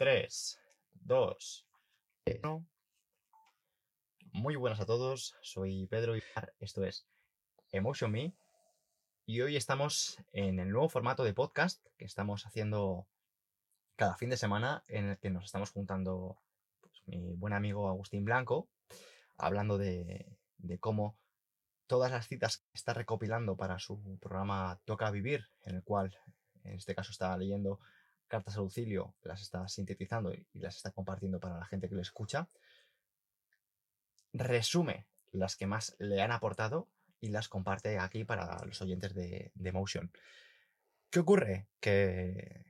3, 2, 1. Muy buenas a todos, soy Pedro y esto es Emotion Me. Y hoy estamos en el nuevo formato de podcast que estamos haciendo cada fin de semana, en el que nos estamos juntando pues, mi buen amigo Agustín Blanco, hablando de, de cómo todas las citas que está recopilando para su programa Toca Vivir, en el cual en este caso está leyendo cartas al auxilio, las está sintetizando y las está compartiendo para la gente que le escucha, resume las que más le han aportado y las comparte aquí para los oyentes de, de Motion. ¿Qué ocurre? Que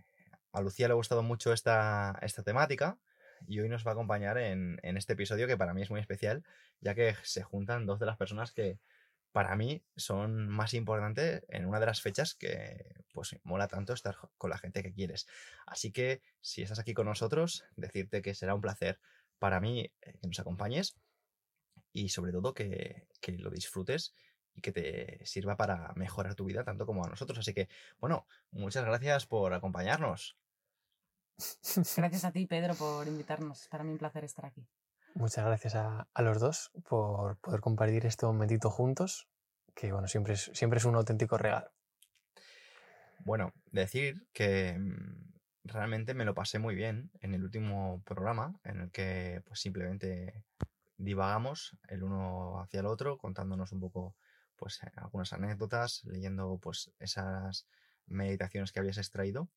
a Lucía le ha gustado mucho esta, esta temática y hoy nos va a acompañar en, en, este episodio que para mí es muy especial, ya que se juntan dos de las personas que para mí son más importantes en una de las fechas que pues mola tanto estar con la gente que quieres. Así que si estás aquí con nosotros, decirte que será un placer para mí eh, que nos acompañes y sobre todo que, que lo disfrutes y que te sirva para mejorar tu vida tanto como a nosotros. Así que, bueno, muchas gracias por acompañarnos. Gracias a ti, Pedro, por invitarnos. Para mí un placer estar aquí. Muchas gracias a, los dos por poder compartir este momentito juntos, que bueno, siempre es, siempre es un auténtico regalo. Bueno, decir que mm, realmente me lo pasé muy bien en el último programa, en el que pues simplemente divagamos el uno hacia el otro, contándonos un poco pues algunas anécdotas, leyendo pues esas meditaciones que habías extraído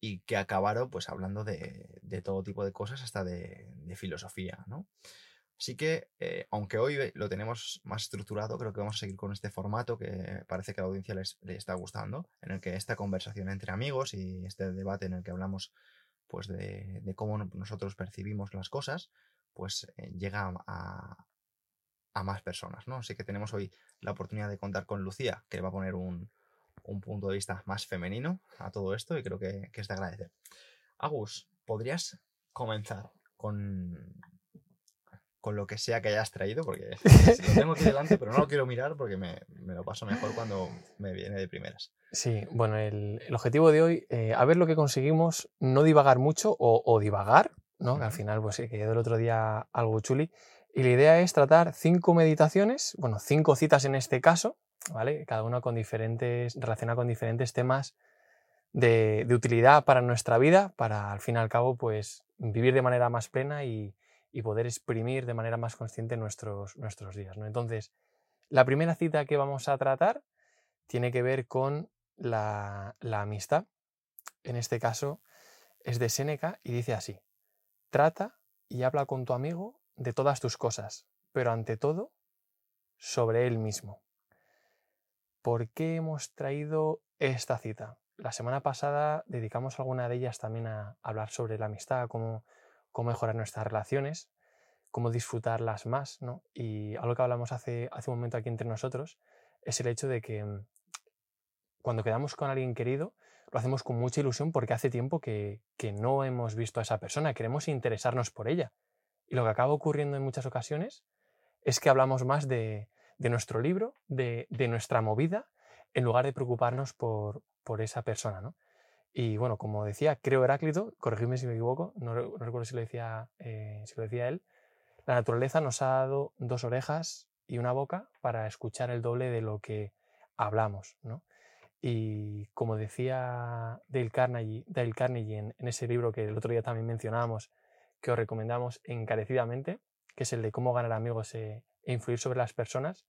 y que acabaron pues hablando de, de todo tipo de cosas, hasta de, de filosofía, ¿no? Así que, eh, aunque hoy lo tenemos más estructurado, creo que vamos a seguir con este formato que parece que a la audiencia les, les, está gustando, en el que esta conversación entre amigos y este debate en el que hablamos pues de, de cómo nosotros percibimos las cosas, pues eh, llega a, a, más personas, ¿no? Así que tenemos hoy la oportunidad de contar con Lucía, que va a poner un, un punto de vista más femenino a todo esto y creo que, que es de agradecer. Agus, ¿podrías comenzar con, con lo que sea que hayas traído? Porque lo tengo aquí delante, pero no lo quiero mirar porque me, me lo paso mejor cuando me viene de primeras. Sí, bueno, el, el objetivo de hoy, eh, a ver lo que conseguimos, no divagar mucho o, o divagar, ¿no? Uh -huh. Que al final, pues sí, que el otro día algo chuli. Y la idea es tratar cinco meditaciones, bueno, cinco citas en este caso, ¿vale? Cada una con diferentes, relacionada con diferentes temas de, de, utilidad para nuestra vida, para al fin y al cabo, pues vivir de manera más plena y, y poder exprimir de manera más consciente nuestros, nuestros días, ¿no? Entonces, la primera cita que vamos a tratar tiene que ver con la, la amistad. En este caso es de Séneca y dice así, trata y habla con tu amigo de todas tus cosas, pero ante todo sobre él mismo. ¿Por qué hemos traído esta cita? La semana pasada dedicamos alguna de ellas también a hablar sobre la amistad, cómo, mejorar nuestras relaciones, cómo disfrutarlas más, ¿no? Y algo que hablamos hace, hace un momento aquí entre nosotros es el hecho de que mm, cuando quedamos con alguien querido, lo hacemos con mucha ilusión porque hace tiempo que, que no hemos visto a esa persona, queremos interesarnos por ella. Y lo que acaba ocurriendo en muchas ocasiones es que hablamos más de, de nuestro libro, de, de, nuestra movida, en lugar de preocuparnos por, por esa persona. ¿no? Y bueno, como decía, creo Heráclito, corregidme si me equivoco, no, recuerdo si lo, decía, eh, si lo decía él, la naturaleza nos ha dado dos orejas y una boca para escuchar el doble de lo que hablamos. ¿no? Y como decía Dale Carnegie, Dale Carnegie en, ese libro que el otro día también mencionábamos, que os recomendamos encarecidamente, que es el de cómo ganar amigos e influir sobre las personas,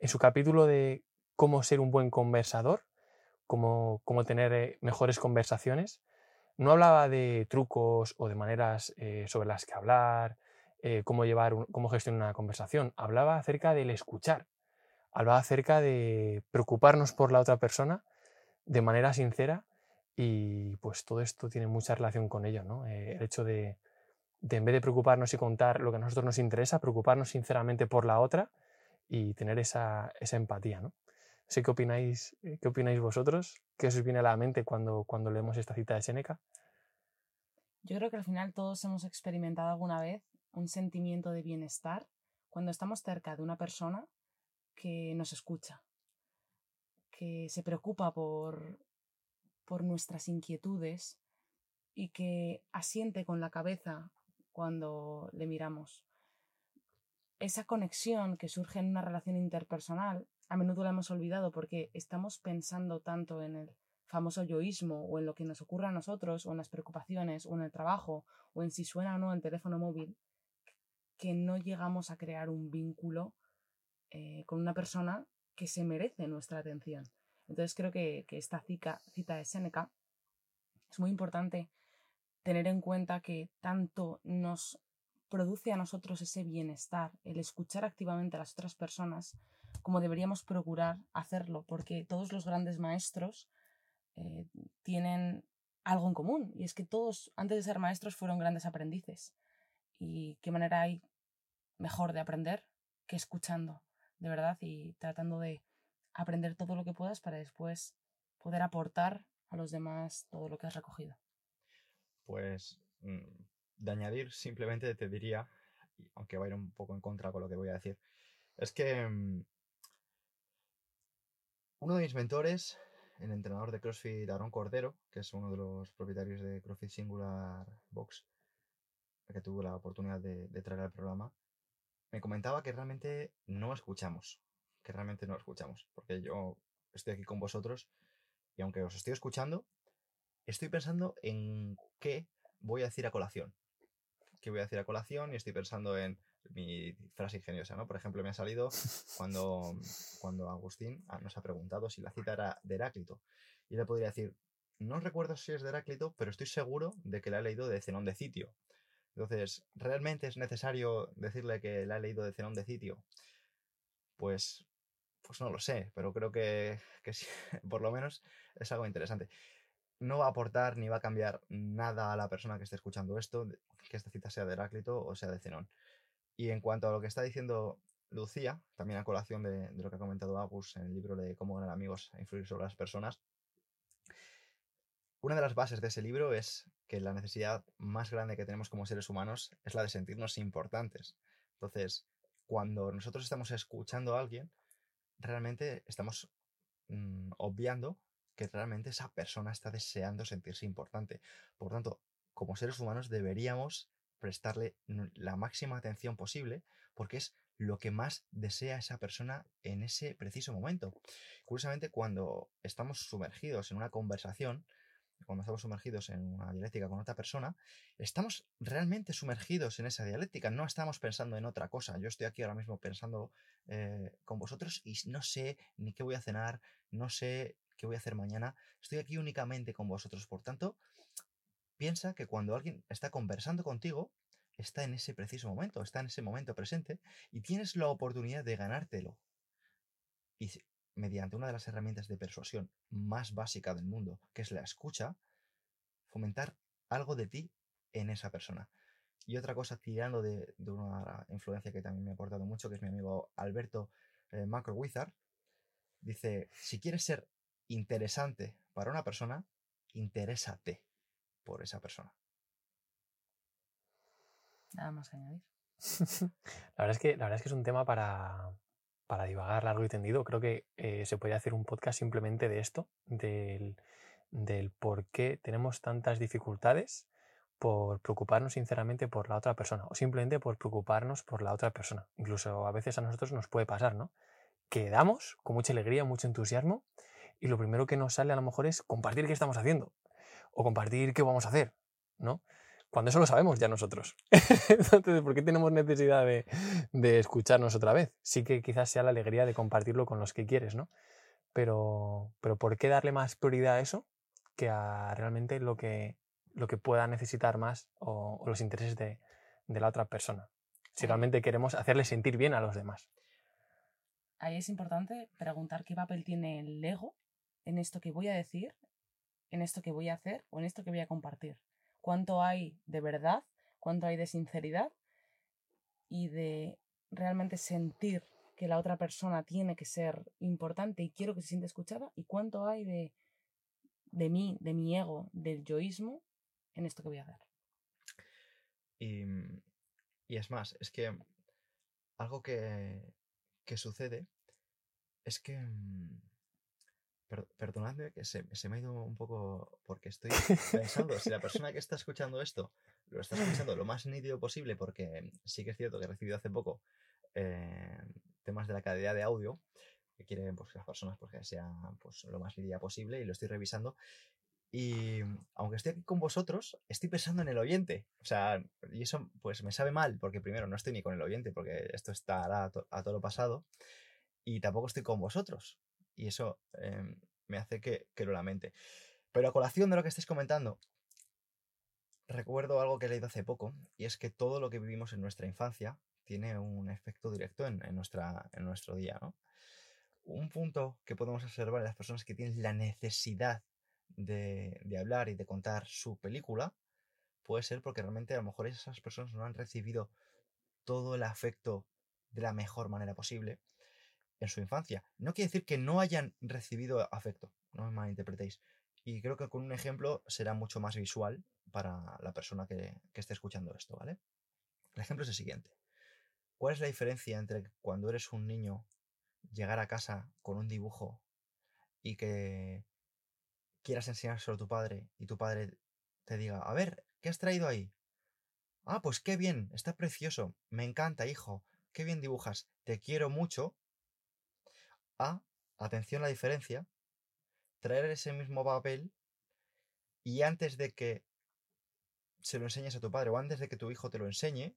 en su capítulo de cómo ser un buen conversador, cómo, cómo tener eh, mejores conversaciones, no hablaba de trucos o de maneras eh, sobre las que hablar, eh, cómo llevar, cómo gestionar una conversación, hablaba acerca del escuchar, hablaba acerca de preocuparnos por la otra persona de manera sincera y pues todo esto tiene mucha relación con ello, ¿no? el hecho de, de en vez de preocuparnos y contar lo que a nosotros nos interesa, preocuparnos sinceramente por la otra y tener esa, esa empatía. ¿no? sé qué opináis, qué opináis vosotros, qué os viene a la mente cuando, cuando leemos esta cita de Seneca. Yo creo que al final todos hemos experimentado alguna vez un sentimiento de bienestar cuando estamos cerca de una persona que nos escucha, que se preocupa por, por nuestras inquietudes y que asiente con la cabeza cuando le miramos. Esa conexión que surge en una relación interpersonal, a menudo la hemos olvidado porque estamos pensando tanto en el famoso yoísmo o en lo que nos ocurre a nosotros o en las preocupaciones o en el trabajo o en si suena o no el teléfono móvil, que no llegamos a crear un vínculo eh, con una persona que se merece nuestra atención. Entonces creo que, esta cita, cita de Seneca es muy importante tener en cuenta que tanto nos produce a nosotros ese bienestar, el escuchar activamente a las otras personas, como deberíamos procurar hacerlo, porque todos los grandes maestros eh, tienen algo en común, y es que todos, antes de ser maestros, fueron grandes aprendices. ¿Y qué manera hay mejor de aprender que escuchando, de verdad, y tratando de aprender todo lo que puedas para después poder aportar a los demás todo lo que has recogido? Pues mm, de añadir, simplemente te diría, aunque va a ir un poco en contra con lo que voy a decir, es que mm, uno de mis mentores, el entrenador de CrossFit Aaron Cordero, que es uno de los propietarios de CrossFit Singular Box, que tuvo la oportunidad de, de traer al programa, me comentaba que realmente no escuchamos, que realmente no escuchamos, porque yo estoy aquí con vosotros y aunque os estoy escuchando, estoy pensando en qué voy a decir a colación. ¿Qué voy a decir a colación? Y estoy pensando en mi frase ingeniosa, ¿no? Por ejemplo, me ha salido cuando, cuando Agustín ah, nos ha preguntado si la cita era de Heráclito. Y le podría decir, no recuerdo si es de Heráclito, pero estoy seguro de que la he leído de Zenón de Sitio. Entonces, ¿realmente es necesario decirle que la he leído de Zenón de Sitio? Pues, pues no lo sé, pero creo que, que sí, por lo menos es algo interesante no va a aportar ni va a cambiar nada a la persona que esté escuchando esto, que esta cita sea de Heráclito o sea de Zenón. Y en cuanto a lo que está diciendo Lucía, también a colación de, lo que ha comentado Agus en el libro de Cómo ganar amigos e influir sobre las personas, una de las bases de ese libro es que la necesidad más grande que tenemos como seres humanos es la de sentirnos importantes. Entonces, cuando nosotros estamos escuchando a alguien, realmente estamos mm, obviando que realmente esa persona está deseando sentirse importante. Por tanto, como seres humanos deberíamos prestarle la máxima atención posible porque es lo que más desea esa persona en ese preciso momento. Curiosamente, cuando estamos sumergidos en una conversación, cuando estamos sumergidos en una dialéctica con otra persona, estamos realmente sumergidos en esa dialéctica, no estamos pensando en otra cosa. Yo estoy aquí ahora mismo pensando eh, con vosotros y no sé ni qué voy a cenar, no sé qué voy a hacer mañana. Estoy aquí únicamente con vosotros. Por tanto, piensa que cuando alguien está conversando contigo, está en ese preciso momento, está en ese momento presente y tienes la oportunidad de ganártelo. Y mediante una de las herramientas de persuasión más básica del mundo, que es la escucha, fomentar algo de ti en esa persona. Y otra cosa, tirando de, una influencia que también me ha aportado mucho, que es mi amigo Alberto eh, Macro Wizard, dice, si quieres ser interesante para una persona, interésate por esa persona. Nada más que añadir. la, verdad es que, la verdad es que es un tema para, para divagar largo y tendido. Creo que eh, se podría hacer un podcast simplemente de esto, del, del por qué tenemos tantas dificultades por preocuparnos sinceramente por la otra persona o simplemente por preocuparnos por la otra persona. Incluso a veces a nosotros nos puede pasar, ¿no? Que damos con mucha alegría, mucho entusiasmo y lo primero que nos sale a lo mejor es compartir qué estamos haciendo o compartir qué vamos a hacer, ¿no? Cuando eso lo sabemos ya nosotros. Entonces, ¿por qué tenemos necesidad de, de, escucharnos otra vez? Sí que quizás sea la alegría de compartirlo con los que quieres, ¿no? Pero, pero ¿por qué darle más prioridad a eso que a realmente lo que, lo que pueda necesitar más o, los intereses de, de la otra persona? Si realmente queremos hacerle sentir bien a los demás. Ahí es importante preguntar qué papel tiene el ego en esto que voy a decir, en esto que voy a hacer o en esto que voy a compartir. Cuánto hay de verdad, cuánto hay de sinceridad y de realmente sentir que la otra persona tiene que ser importante y quiero que se sienta escuchada y cuánto hay de, de mí, de mi ego, del yoísmo en esto que voy a hacer. Y, y es más, es que algo que, que sucede es que mm, Per- perdonadme que se, se me ha ido un poco porque estoy pensando, si la persona que está escuchando esto lo está escuchando lo más nítido posible, porque sí que es cierto que he recibido hace poco eh, temas de la calidad de audio, que quieren pues, que las personas pues, que sea pues, lo más nítida posible y lo estoy revisando. Y aunque estoy aquí con vosotros, estoy pensando en el oyente. O sea, y eso pues me sabe mal, porque primero no estoy ni con el oyente, porque esto estará a, to- a todo lo pasado, y tampoco estoy con vosotros. Y eso em, me hace que, que lo lamente. Pero a colación de lo que estáis comentando, recuerdo algo que he leído hace poco, y es que todo lo que vivimos en nuestra infancia tiene un efecto directo en, nuestra, en nuestro día, ¿no? Un punto que podemos observar en las personas que tienen la necesidad de, de hablar y de contar su película puede ser porque realmente a lo mejor esas personas no han recibido todo el afecto de la mejor manera posible en su infancia. No quiere decir que no hayan recibido afecto, no me malinterpretéis. Y creo que con un ejemplo será mucho más visual para la persona que, esté escuchando esto, ¿vale? El ejemplo es el siguiente. ¿Cuál es la diferencia entre cuando eres un niño llegar a casa con un dibujo y que quieras enseñárselo a tu padre y tu padre te diga, a ver, ¿qué has traído ahí? Ah, pues qué bien, está precioso, me encanta, hijo, qué bien dibujas, te quiero mucho. A, atención a la diferencia, traer ese mismo papel y antes de que se lo enseñes a tu padre o antes de que tu hijo te lo enseñe,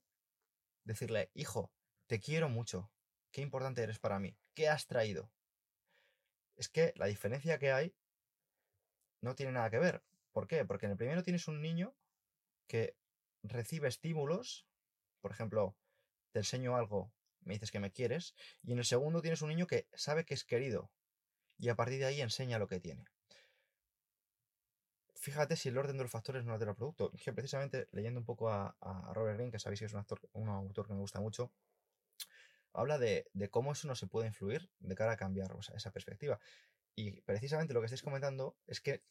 decirle, hijo, te quiero mucho, qué importante eres para mí, ¿qué has traído? Es que la diferencia que hay no tiene nada que ver. ¿Por qué? Porque en el primero tienes un niño que recibe estímulos, por ejemplo, te enseño algo, me dices que me quieres, y en el segundo tienes un niño que sabe que es querido y a partir de ahí enseña lo que tiene. Fíjate si el orden de los factores no altera el producto. Precisamente leyendo un poco a, a Robert Greene, que sabéis que es un, actor, un autor que me gusta mucho, habla de, de cómo eso no se puede influir de cara a cambiar esa perspectiva. Y precisamente lo que estáis comentando es que,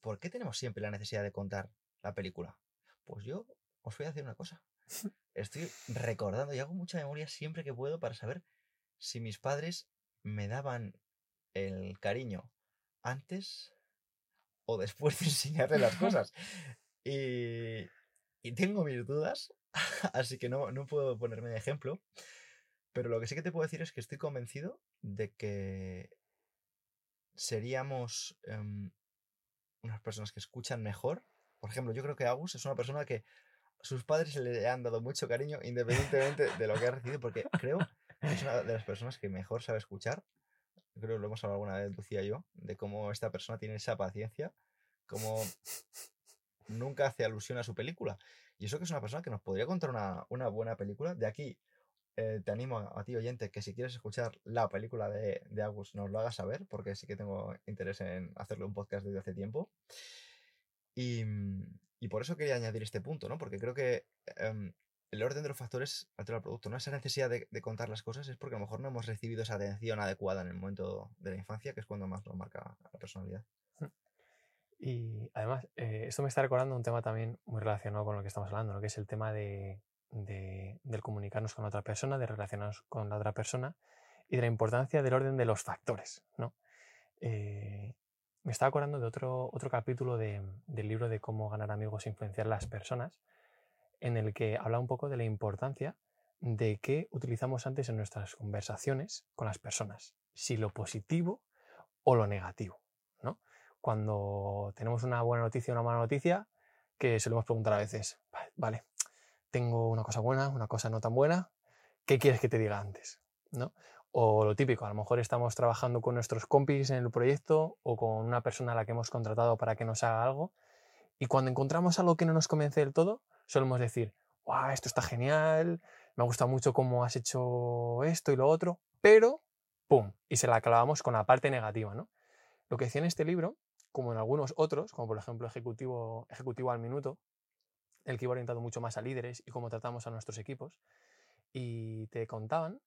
¿por qué tenemos siempre la necesidad de contar la película? Pues yo os voy a decir una cosa. Estoy recordando y hago mucha memoria siempre que puedo para saber si mis padres me daban el cariño antes o después de enseñarle las cosas. Y, y tengo mis dudas, así que no, no puedo ponerme de ejemplo. Pero lo que sí que te puedo decir es que estoy convencido de que seríamos em, unas personas que escuchan mejor. Por ejemplo, yo creo que Agus es una persona que sus padres le han dado mucho cariño independientemente de lo que ha recibido, porque creo que es una de las personas que mejor sabe escuchar. Creo que lo hemos hablado alguna vez, Lucía y yo, de cómo esta persona tiene esa paciencia, cómo nunca hace alusión a su película. Y eso que es una persona que nos podría contar una, una buena película. De aquí eh, te animo a, ti, oyente, que si quieres escuchar la película de, de Agus, nos lo hagas saber, porque sí que tengo interés en hacerle un podcast desde hace tiempo. Y, y por eso quería añadir este punto, ¿no? Porque creo que um, el orden de los factores altera el producto, ¿no? Esa necesidad de, contar las cosas es porque a lo mejor no hemos recibido esa atención adecuada en el momento de la infancia, que es cuando más nos marca la personalidad. Y además, eh, esto me está recordando un tema también muy relacionado con lo que estamos hablando, que es el tema de, del comunicarnos con otra persona, de relacionarnos con la otra persona y de la importancia del orden de los factores. ¿no? Eh, me estaba acordando de otro, otro capítulo de, del libro de cómo ganar amigos e influenciar a las personas, en el que habla un poco de la importancia de qué utilizamos antes en nuestras conversaciones con las personas, si lo positivo o lo negativo. ¿no? Cuando tenemos una buena noticia o una mala noticia, que solemos preguntar a veces, vale, tengo una cosa buena, una cosa no tan buena, ¿qué quieres que te diga antes? ¿no? O lo típico, a lo mejor estamos trabajando con nuestros compis en el proyecto o con una persona a la que hemos contratado para que nos haga algo y cuando encontramos algo que no nos convence del todo, solemos decir, wow, esto está genial, me gusta mucho cómo has hecho esto y lo otro, pero, ¡pum! Y se la clavamos con la parte negativa, ¿no? Lo que decía en este libro, como en algunos otros, como por ejemplo Ejecutivo, Ejecutivo al Minuto, el que iba orientado mucho más a líderes y cómo tratamos a nuestros equipos, y te contaban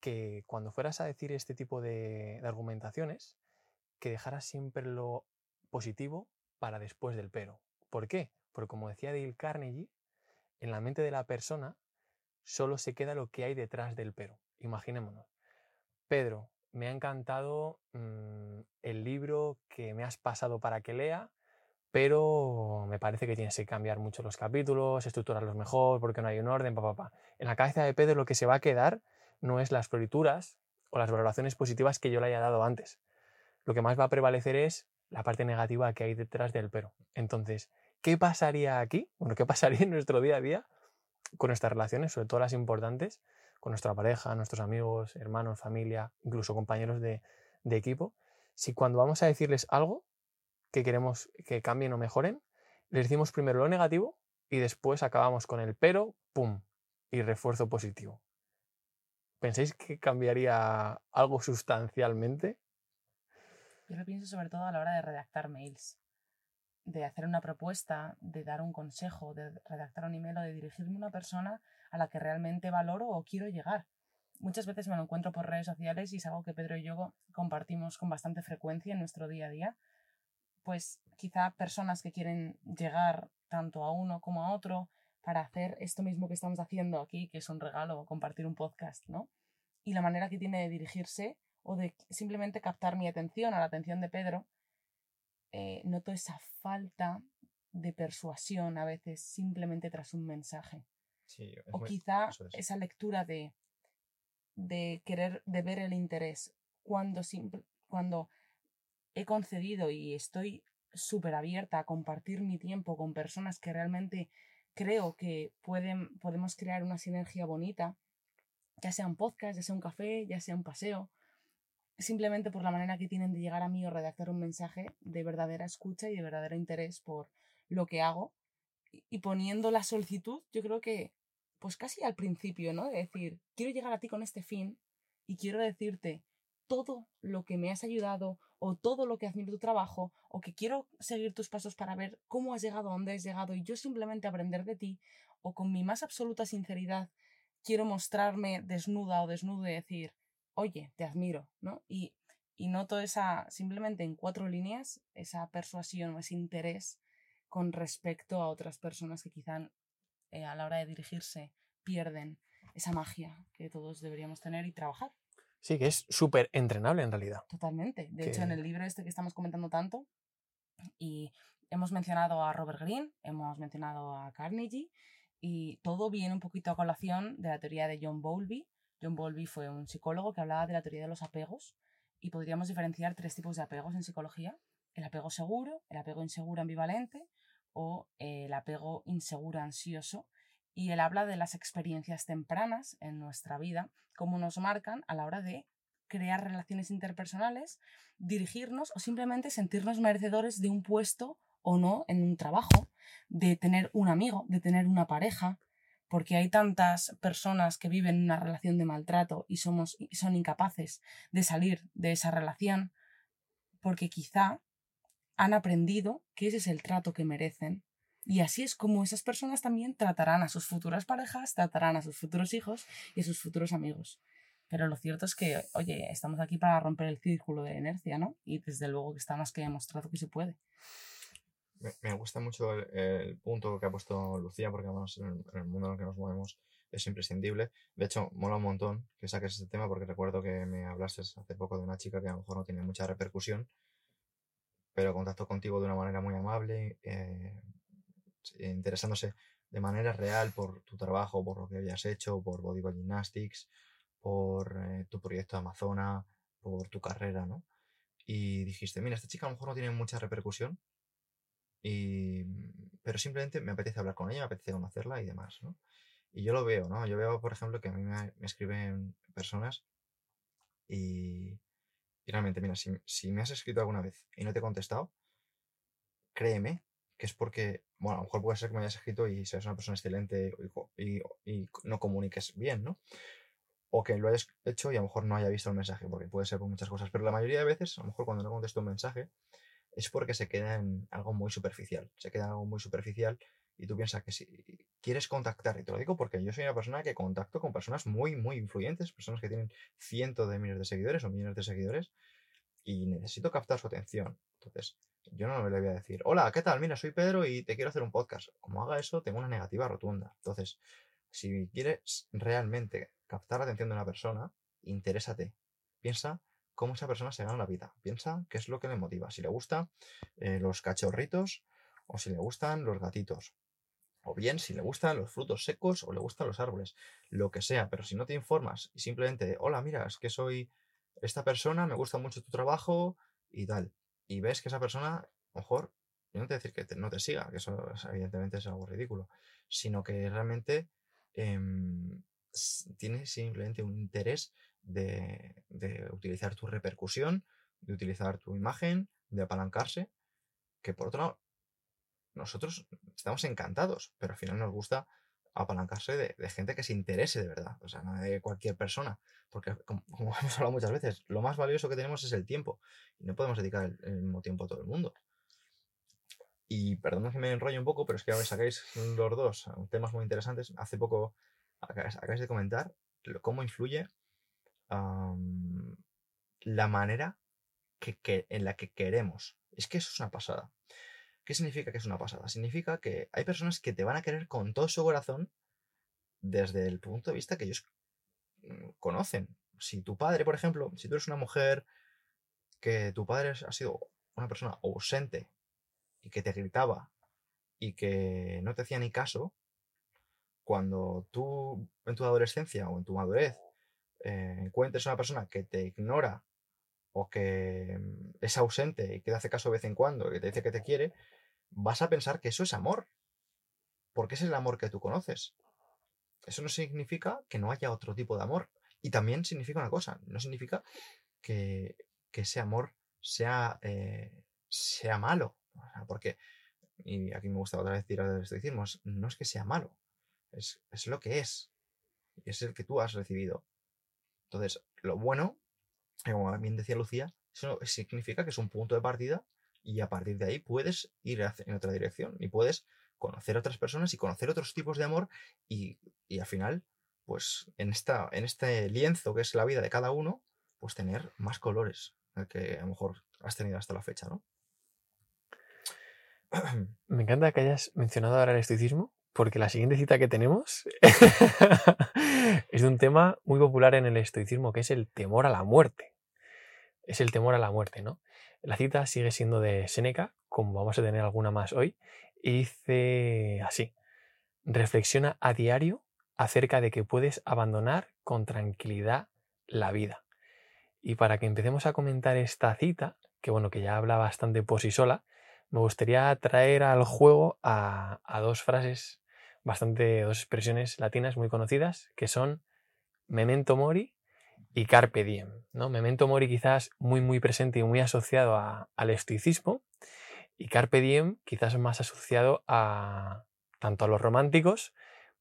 que cuando fueras a decir este tipo de, argumentaciones, que dejaras siempre lo positivo para después del pero. ¿Por qué? Porque como decía Dale Carnegie, en la mente de la persona solo se queda lo que hay detrás del pero. Imaginémonos. Pedro me ha encantado mm, el libro que me has pasado para que lea, pero me parece que tienes que cambiar mucho los capítulos, estructurarlos mejor, porque no hay un orden, papá. En la cabeza de Pedro lo que se va a quedar no es las florituras o las valoraciones positivas que yo le haya dado antes. Lo que más va a prevalecer es la parte negativa que hay detrás del pero. Entonces, ¿qué pasaría aquí? Bueno, ¿qué pasaría en nuestro día a día con nuestras relaciones, sobre todo las importantes, con nuestra pareja, nuestros amigos, hermanos, familia, incluso compañeros de, de equipo, si cuando vamos a decirles algo que queremos que cambien o mejoren, les decimos primero lo negativo y después acabamos con el pero, ¡pum! y refuerzo positivo. ¿Pensáis que cambiaría algo sustancialmente? Yo lo pienso sobre todo a la hora de redactar mails, de hacer una propuesta, de dar un consejo, de redactar un email o de dirigirme a una persona a la que realmente valoro o quiero llegar. Muchas veces me lo encuentro por redes sociales y es algo que Pedro y yo compartimos con bastante frecuencia en nuestro día a día. Pues quizá personas que quieren llegar tanto a uno como a otro para hacer esto mismo que estamos haciendo aquí, que es un regalo, compartir un podcast, ¿no? Y la manera que tiene de dirigirse o de simplemente captar mi atención o la atención de Pedro, eh, noto esa falta de persuasión a veces simplemente tras un mensaje. o quizá esa lectura de, de querer, de ver el interés. Cuando, cuando he concedido y estoy súper abierta a compartir mi tiempo con personas que realmente creo que pueden, podemos crear una sinergia bonita, ya sea un podcast, ya sea un café, ya sea un paseo, simplemente por la manera que tienen de llegar a mí o redactar un mensaje de verdadera escucha y de verdadero interés por lo que hago y poniendo la solicitud, yo creo que pues casi al principio, ¿no? De decir, quiero llegar a ti con este fin y quiero decirte todo lo que me has ayudado o todo lo que admiro tu trabajo o que quiero seguir tus pasos para ver cómo has llegado a dónde has llegado y yo simplemente aprender de ti o con mi más absoluta sinceridad quiero mostrarme desnuda o desnudo y decir, oye, te admiro, ¿no? Y, y noto esa, simplemente en cuatro líneas, esa persuasión o ese interés con respecto a otras personas que quizá eh, a la hora de dirigirse pierden esa magia que todos deberíamos tener y trabajar. Sí, que es súper entrenable en realidad. Totalmente. De hecho, en el libro este que estamos comentando tanto, y hemos mencionado a Robert Greene, hemos mencionado a Carnegie, y todo viene un poquito a colación de la teoría de John Bowlby. John Bowlby fue un psicólogo que hablaba de la teoría de los apegos, y podríamos diferenciar tres tipos de apegos en psicología. El apego seguro, el apego inseguro ambivalente o el apego inseguro ansioso y él habla de las experiencias tempranas en nuestra vida, cómo nos marcan a la hora de crear relaciones interpersonales, dirigirnos o simplemente sentirnos merecedores de un puesto o no en un trabajo, de tener un amigo, de tener una pareja, porque hay tantas personas que viven en una relación de maltrato y somos, son incapaces de salir de esa relación porque quizá han aprendido que ese es el trato que merecen y así es como esas personas también tratarán a sus futuras parejas, tratarán a sus futuros hijos y a sus futuros amigos. Pero lo cierto es que, oye, estamos aquí para romper el círculo de inercia, ¿no? Y desde luego que está más que demostrado que se puede. Me, gusta mucho el, punto que ha puesto Lucía, porque además en el, mundo en el que nos movemos es imprescindible. De hecho, mola un montón que saques este tema, porque recuerdo que me hablaste hace poco de una chica que a lo mejor no tiene mucha repercusión, pero contactó contigo de una manera muy amable, eh, interesándose de manera real por tu trabajo, por lo que habías hecho, por Bodybuilding Gymnastics, por eh, tu proyecto de Amazona, por tu carrera, ¿no? Y dijiste, mira, esta chica a lo mejor no tiene mucha repercusión, y, pero simplemente me apetece hablar con ella, me apetece conocerla y demás, ¿no? Y yo lo veo, ¿no? Yo veo, por ejemplo, que a mí me, escriben personas y, realmente, mira, si, si, me has escrito alguna vez y no te he contestado, créeme que es porque, bueno, a lo mejor puede ser que me hayas escrito y seas una persona excelente y, no comuniques bien, ¿no? O que lo hayas hecho y a lo mejor no haya visto el mensaje, porque puede ser por muchas cosas. Pero la mayoría de veces, a lo mejor cuando no contesto un mensaje, es porque se queda en algo muy superficial. Se queda en algo muy superficial y tú piensas que si quieres contactar, y te lo digo porque yo soy una persona que contacto con personas muy, muy influyentes, personas que tienen cientos de miles de seguidores o millones de seguidores, y necesito captar su atención. Entonces, yo no le voy a decir, hola, ¿qué tal? Mira, soy Pedro y te quiero hacer un podcast. Como haga eso, tengo una negativa rotunda. Entonces, si quieres realmente captar la atención de una persona, interésate. Piensa cómo esa persona se gana la vida. Piensa qué es lo que le motiva. Si le gustan eh, los cachorritos o si le gustan los gatitos. O bien si le gustan los frutos secos o le gustan los árboles. Lo que sea. Pero si no te informas y simplemente, hola, mira, es que soy esta persona, me gusta mucho tu trabajo y tal. Y ves que esa persona, mejor, yo no te decir que no te siga, que eso evidentemente es algo ridículo, sino que realmente em, tiene simplemente un interés de, utilizar tu repercusión, de utilizar tu imagen, de apalancarse, que por otro lado, nosotros estamos encantados, pero al final nos gusta apalancarse de, gente que se interese de verdad, o sea, no de cualquier persona, porque como, hemos hablado muchas veces, lo más valioso que tenemos es el tiempo, y no podemos dedicar el, mismo tiempo a todo el mundo. Y perdón que me enrollo un poco, pero es que ahora sacáis los dos temas muy interesantes. Hace poco acabáis de comentar cómo influye la manera que, en la que queremos. Es que eso es una pasada. ¿Qué significa que es una pasada? Significa que hay personas que te van a querer con todo su corazón desde el punto de vista que ellos mm, conocen. Si tu padre, por ejemplo, si tú eres una mujer que tu padre ha sido una persona ausente y que te gritaba y que no te hacía ni caso, cuando tú en tu adolescencia o en tu madurez eh, encuentres una persona que te ignora o que mm, es ausente y que te hace caso de vez en cuando, que te dice que te quiere, vas a pensar que eso es amor. Porque es el amor que tú conoces. Eso no significa que no haya otro tipo de amor. Y también significa una cosa, no significa que, ese amor sea, eh, sea malo. porque, y aquí me gusta otra vez tirar del estoicismo, no es que sea malo, es, es lo que es. Y es el que tú has recibido. Entonces, lo bueno, como bien decía Lucía, eso significa que es un punto de partida y a partir de ahí puedes ir en otra dirección y puedes conocer a otras personas y conocer otros tipos de amor y, al final, pues en, esta, en este lienzo que es la vida de cada uno, pues tener más colores que a lo mejor has tenido hasta la fecha, ¿no? Me encanta que hayas mencionado ahora el estoicismo, porque la siguiente cita que tenemos es de un tema muy popular en el estoicismo, que es el temor a la muerte. Es el temor a la muerte, ¿no? La cita sigue siendo de Séneca, como vamos a tener alguna más hoy, y dice así, reflexiona a diario acerca de que puedes abandonar con tranquilidad la vida. Y para que empecemos a comentar esta cita, que bueno, que ya habla bastante por sí sola, me gustaría traer al juego a, a dos frases bastante dos expresiones latinas muy conocidas que son memento mori y carpe diem. ¿no? Memento mori quizás muy muy presente y muy asociado al estoicismo y carpe diem quizás más asociado a tanto a los románticos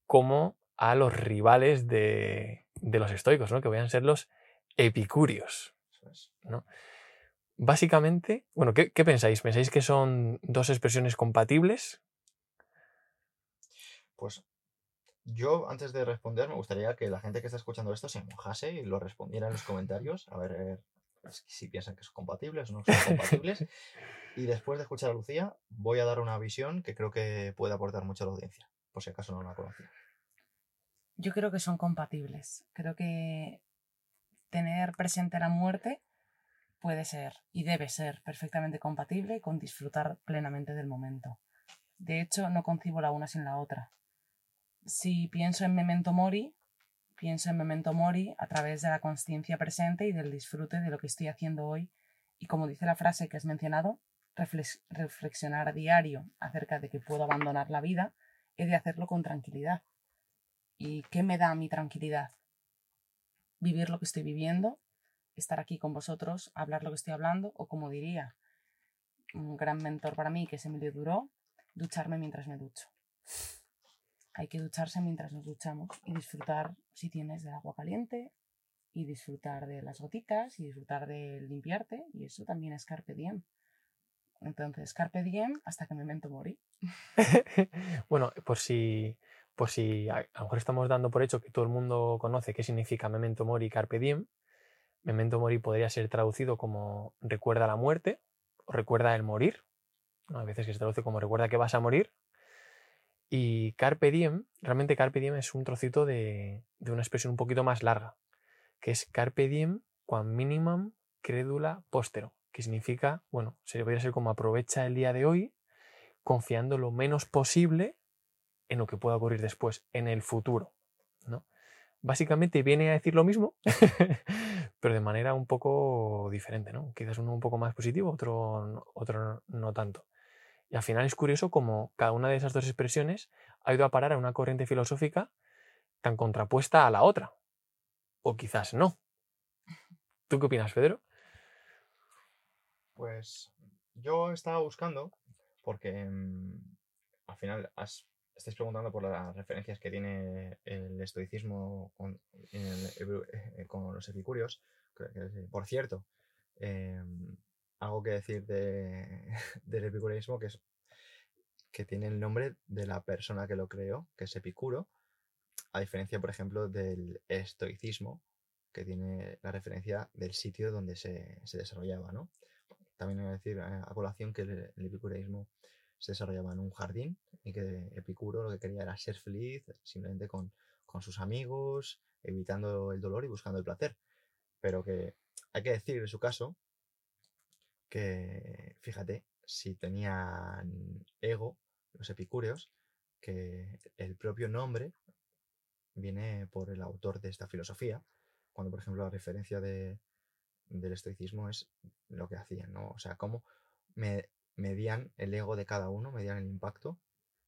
como a los rivales de, los estoicos, ¿no? que vayan a ser los epicúreos. ¿no? Básicamente, bueno, ¿qué, ¿qué, pensáis? ¿Pensáis que son dos expresiones compatibles? Pues yo, antes de responder, me gustaría que la gente que está escuchando esto se mojase y lo respondiera en los comentarios, a ver pues, si piensan que son compatibles o no son compatibles. y después de escuchar a Lucía, voy a dar una visión que creo que puede aportar mucho a la audiencia, por si acaso no la conocía. Yo creo que son compatibles. Creo que tener presente la muerte puede ser y debe ser perfectamente compatible con disfrutar plenamente del momento. De hecho, no concibo la una sin la otra si pienso en Memento Mori, pienso en Memento Mori a través de la conciencia presente y del disfrute de lo que estoy haciendo hoy. Y como dice la frase que has mencionado, reflexionar a diario acerca de que puedo abandonar la vida, he de hacerlo con tranquilidad. ¿Y qué me da mi tranquilidad? Vivir lo que estoy viviendo, estar aquí con vosotros, hablar lo que estoy hablando, o como diría un gran mentor para mí, que es Emilio Duró, ducharme mientras me ducho hay que ducharse mientras nos duchamos y disfrutar, si tienes, del agua caliente y disfrutar de las gotitas y disfrutar de limpiarte y eso también es carpe diem. Entonces, carpe diem hasta que me mento morir. bueno, por si, por si a, lo mejor estamos dando por hecho que todo el mundo conoce qué significa memento mori y carpe diem, memento mori podría ser traducido como recuerda la muerte o recuerda el morir. A veces que se traduce como recuerda que vas a morir y Carpe Diem, realmente Carpe Diem es un trocito de, una expresión un poquito más larga, que es Carpe Diem quan minimum crédula póstero, que significa, bueno, se podría ser como aprovecha el día de hoy, confiando lo menos posible en lo que pueda ocurrir después, en el futuro. ¿no? Básicamente viene a decir lo mismo, pero de manera un poco diferente, ¿no? Quizás uno un poco más positivo, otro, otro no tanto. Y al final es curioso como cada una de esas dos expresiones ha ido a parar a una corriente filosófica tan contrapuesta a la otra. O quizás no. ¿Tú qué opinas, Pedro? Pues yo estaba buscando, porque mm, al final has, estáis preguntando por las referencias que tiene el estoicismo con, eh, los epicúreos. Por cierto, em, algo que decir de, del epicureísmo que es que tiene el nombre de la persona que lo creó, que es Epicuro, a diferencia, por ejemplo, del estoicismo, que tiene la referencia del sitio donde se, desarrollaba, ¿no? También voy a decir a colación que el, epicureísmo se desarrollaba en un jardín y que Epicuro lo que quería era ser feliz simplemente con, con sus amigos, evitando el dolor y buscando el placer. Pero que hay que decir en su caso que, fíjate, si tenían ego, los epicúreos, que el propio nombre viene por el autor de esta filosofía, cuando por ejemplo la referencia de, del estoicismo es lo que hacían, ¿no? O sea, cómo me, medían el ego de cada uno, medían el impacto,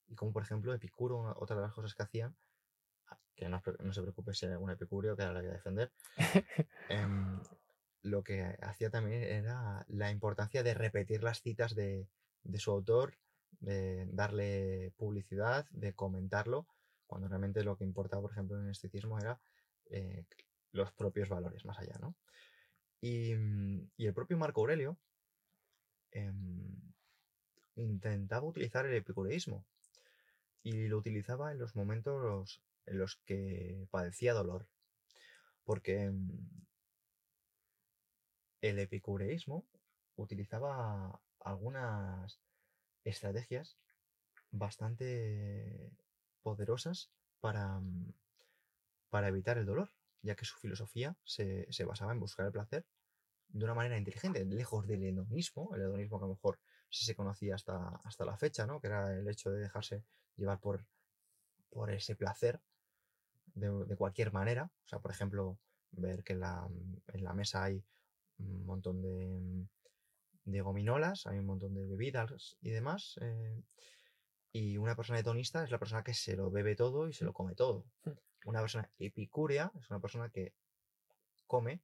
y como por ejemplo Epicuro, otra de las cosas que hacían, que no, se preocupe si hay algún epicúreo que ahora la voy a defender, em, lo que hacía también era la importancia de repetir las citas de, su autor, de darle publicidad, de comentarlo, cuando realmente lo que importaba, por ejemplo, en el esticismo era eh, los propios valores más allá, ¿no? Y, mm, el propio Marco Aurelio em, intentaba utilizar el epicureísmo y lo utilizaba en los momentos en los que padecía dolor. Porque mm, el epicureísmo utilizaba algunas estrategias bastante poderosas para, mm, para evitar el dolor, ya que su filosofía se, basaba en buscar el placer de una manera inteligente, lejos del hedonismo, el hedonismo que a lo mejor sí se conocía hasta, hasta la fecha, ¿no? que era el hecho de dejarse llevar por, por ese placer de, cualquier manera. O sea, por ejemplo, ver que la, en la mesa hay un montón de, de gominolas, hay un montón de bebidas y demás. Eh, y una persona hedonista es la persona que se lo bebe todo y se lo come todo. Hmm. Una persona epicúrea es una persona que come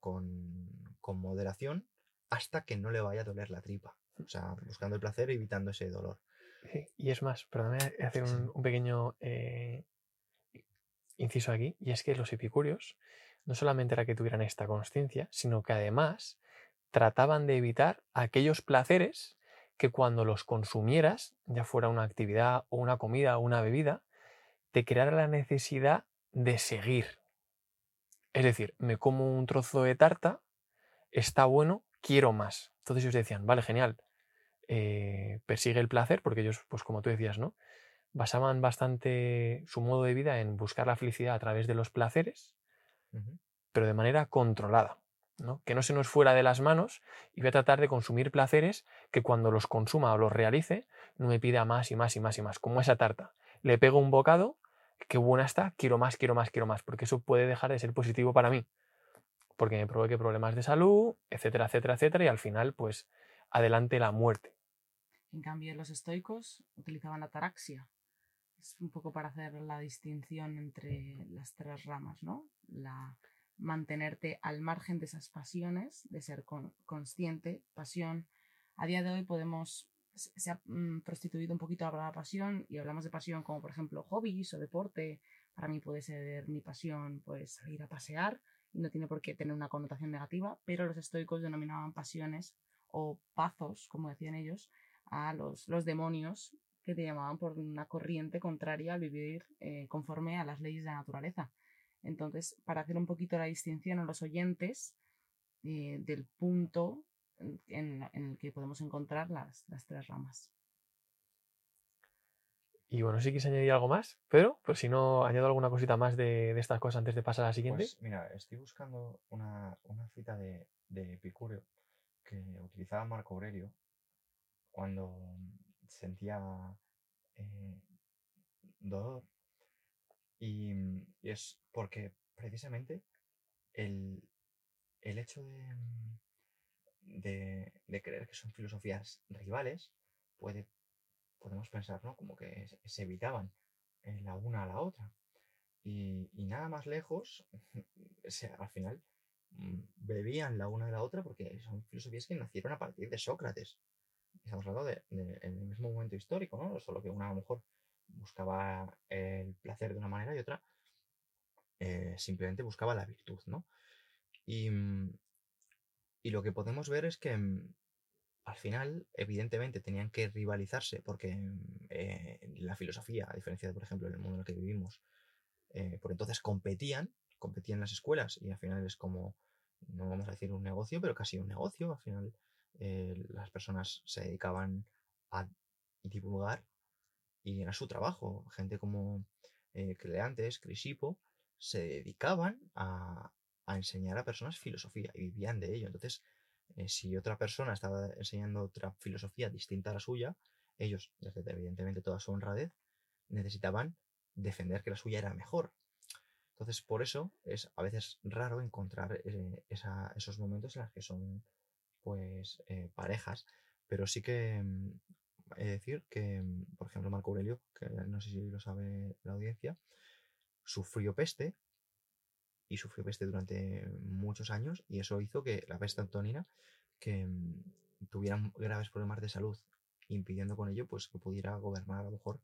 con, con moderación hasta que no le vaya a doler la tripa. O sea, buscando el placer, evitando ese dolor. Y es más, perdóname hacer un, un pequeño eh, inciso aquí, y es que los epicúreos no solamente era que tuvieran esta conciencia, sino que además trataban de evitar aquellos placeres que cuando los consumieras, ya fuera una actividad o una comida o una bebida, te creara la necesidad de seguir. Es decir, me como un trozo de tarta, está bueno, quiero más. Entonces ellos decían, vale, genial, eh, persigue el placer, porque ellos, pues como tú decías, ¿no? Basaban bastante su modo de vida en buscar la felicidad a través de los placeres pero de manera controlada. ¿no? Que no se nos fuera de las manos y voy a tratar de consumir placeres que cuando los consuma o los realice no me pida más y más y más y más, como esa tarta. Le pego un bocado, qué buena está, quiero más, quiero más, quiero más, porque eso puede dejar de ser positivo para mí, porque me provoque problemas de salud, etcétera, etcétera, etcétera, y al final, pues, adelante la muerte. En cambio, los estoicos utilizaban la taraxia, es un poco para hacer la distinción entre las tres ramas, ¿no? La mantenerte al margen de esas pasiones, de ser consciente, pasión. A día de hoy podemos, se ha mm, prostituido un poquito la palabra pasión y hablamos de pasión como por ejemplo hobbies o deporte. Para mí puede ser mi pasión pues salir a pasear y no tiene por qué tener una connotación negativa, pero los estoicos denominaban pasiones o pazos, como decían ellos, a los, los demonios que te llamaban por una corriente contraria al vivir eh, conforme a las leyes de la naturaleza. Entonces, para hacer un poquito la distinción a los oyentes eh, del punto en, el que podemos encontrar las, tres ramas. Y bueno, si quieres añadir algo más, Pedro, pues si no, añado alguna cosita más de, de estas cosas antes de pasar a la siguiente. Pues mira, estoy buscando una, una cita de, de Epicúreo que utilizaba Marco Aurelio cuando sentía eh, dolor. Y, y es porque precisamente el, el hecho de, de, de creer que son filosofías rivales puede, podemos pensar, ¿no? Como que se, evitaban eh, la una a la otra. Y, y nada más lejos, sea, al final mm, bebían la una de la otra porque son filosofías que nacieron a partir de Sócrates. Estamos hablando de, de- mismo momento histórico, ¿no? Solo que una a lo mejor buscaba el placer de una manera y otra eh, simplemente buscaba la virtud, ¿no? Y, mm, y lo que podemos ver es que mm, al final, evidentemente, tenían que rivalizarse porque mm, eh, la filosofía, a diferencia de, por ejemplo, en el mundo en el que vivimos, eh, por entonces competían, competían las escuelas y al final es como, no vamos a decir un negocio, pero casi un negocio. Al final eh, las personas se dedicaban a divulgar y era su trabajo. Gente como eh, Cleantes, Crisipo, se dedicaban a, a enseñar a personas filosofía y vivían de ello. Entonces, eh, si otra persona estaba enseñando otra filosofía distinta a la suya, ellos, desde evidentemente toda su honradez, necesitaban defender que la suya era mejor. Entonces, por eso es a veces raro encontrar eh, esos momentos en los que son pues eh, parejas, pero sí que mm, he de decir que, mm, por ejemplo, Marco Aurelio, que no sé si lo sabe la audiencia, sufrió peste y sufrió peste durante muchos años y eso hizo que la peste antonina que mm, tuvieran graves problemas de salud, impidiendo con ello pues que pudiera gobernar a lo mejor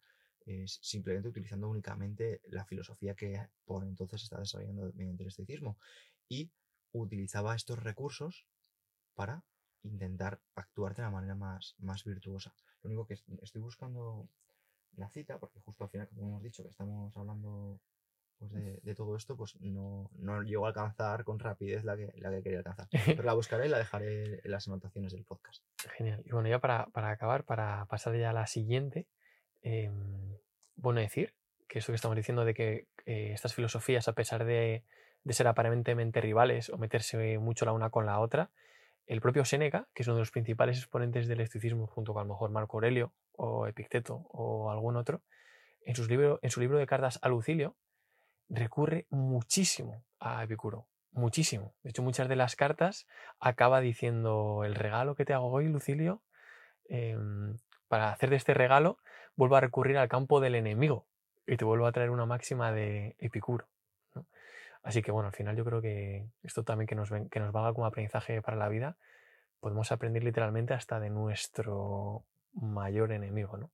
eh, simplemente utilizando únicamente la filosofía que por entonces estaba desarrollando mediante el estoicismo y utilizaba estos recursos para intentar actuar de la manera más, más virtuosa. Lo único que es- estoy buscando la cita, porque justo al final, como hemos dicho, que estamos hablando pues, de, de todo esto, pues no, no llego a alcanzar con rapidez la que, la que quería alcanzar. Pero la buscaré y la dejaré en las anotaciones del podcast. Genial. Y bueno, ya para, para acabar, para pasar ya a la siguiente, em, bueno decir que esto que estamos diciendo de que eh, estas filosofías, a pesar de, de ser aparentemente rivales o meterse mucho la una con la otra, el propio Séneca, que es uno de los principales exponentes del estoicismo, junto con a lo mejor Marco Aurelio o Epicteto o algún otro, en, sus en su libro de cartas a Lucilio, recurre muchísimo a Epicuro. Muchísimo. De hecho, muchas de las cartas acaba diciendo el regalo que te hago hoy, Lucilio, em, para hacer de este regalo, vuelvo a recurrir al campo del enemigo y te vuelvo a traer una máxima de Epicuro. Así que bueno, al final yo creo que esto también que nos, que nos valga como aprendizaje para la vida, podemos aprender literalmente hasta de nuestro mayor enemigo. ¿no?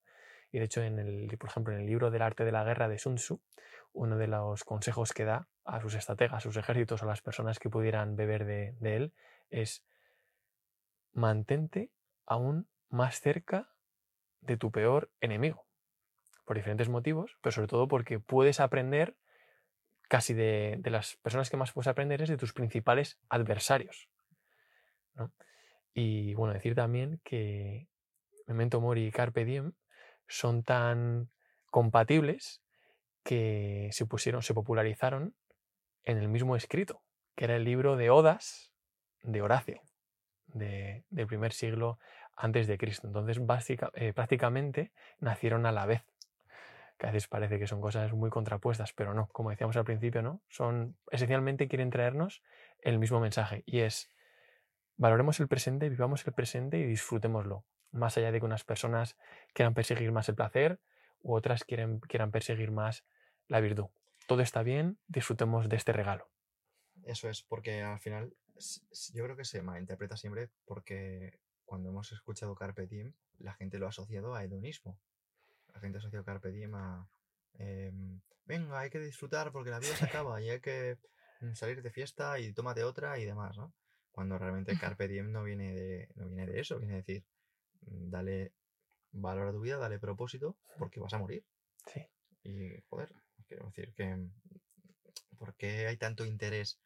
Y de hecho, en el, por ejemplo, en el libro del arte de la guerra de Sun Tzu, uno de los consejos que da a sus estrategas, a sus ejércitos, a las personas que pudieran beber de, de él, es mantente aún más cerca de tu peor enemigo. Por diferentes motivos, pero sobre todo porque puedes aprender casi de, las personas que más puedes aprender es de tus principales adversarios. Y bueno, decir también que Memento Mori y Carpe Diem son tan compatibles que se pusieron, se popularizaron en el mismo escrito, que era el libro de Odas de Horacio, de- del primer siglo antes de Cristo. Entonces, básica- eh, prácticamente nacieron a la vez. Que a veces parece que son cosas muy contrapuestas, pero no, como decíamos al principio, ¿no? Son, esencialmente quieren traernos el mismo mensaje y es valoremos el presente, vivamos el presente y disfrutémoslo. Más allá de que unas personas quieran perseguir más el placer u otras quieran perseguir más la virtud. Todo está bien, disfrutemos de este regalo. Eso es, porque al final yo creo que se malinterpreta siempre porque cuando hemos escuchado Carpe la gente lo ha asociado a hedonismo. La gente ha asociado Carpe Diem a, em, venga, hay que disfrutar porque la vida se acaba y hay que mm, salir de fiesta y tómate otra y demás, ¿no? Cuando realmente Carpe Diem no viene de, no viene de eso, viene a decir, mm, dale valor a tu vida, dale propósito, porque vas a morir. Sí. Y, joder, quiero decir que. mm, ¿Por qué hay tanto interés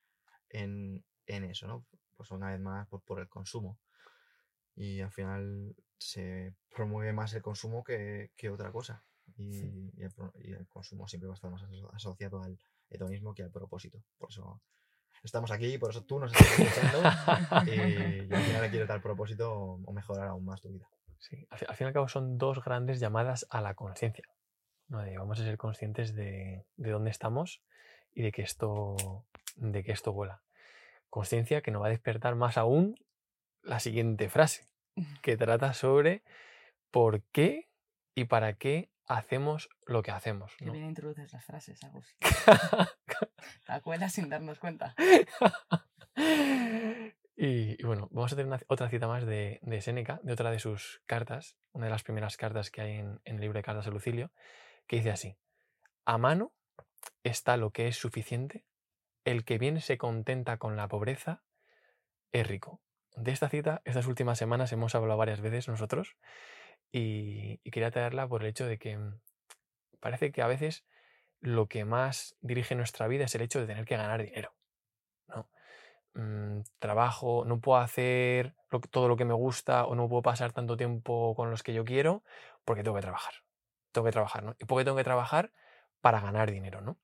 en, en eso, no? Pues una vez más por, por el consumo. Y al final se promueve más el consumo que, que otra cosa. y, y el, y el consumo siempre va a estar más aso- asociado al hedonismo que al propósito. Por eso estamos aquí, por eso tú nos estás escuchando y, y al final le quieres dar propósito o mejorar aún más tu vida. Sí, al, al fin y al cabo son dos grandes llamadas a la conciencia. ¿no? De vamos a ser conscientes de, de dónde estamos y de que esto, de que esto vuela. Conciencia que nos va a despertar más aún la siguiente frase, que trata sobre por qué y para qué hacemos lo que hacemos. Que ¿no? bien introduces las frases, Agus. La cuela sin darnos cuenta. y, y bueno, vamos a tener una- otra cita más de, de Séneca, de otra de sus cartas, una de las primeras cartas que hay en, en el libro de cartas a Lucilio, que dice así, a mano está lo que es suficiente, el que bien se contenta con la pobreza es rico. De esta cita, estas últimas semanas hemos hablado varias veces nosotros y, y quería traerla por el hecho de que mm, parece que a veces lo que más dirige nuestra vida es el hecho de tener que ganar dinero. ¿no? Mm, trabajo, no puedo hacer todo lo que me gusta o no puedo pasar tanto tiempo con los que yo quiero porque tengo que trabajar. Tengo trabajar, ¿no? ¿Y por qué tengo que trabajar? Para ganar dinero, ¿no?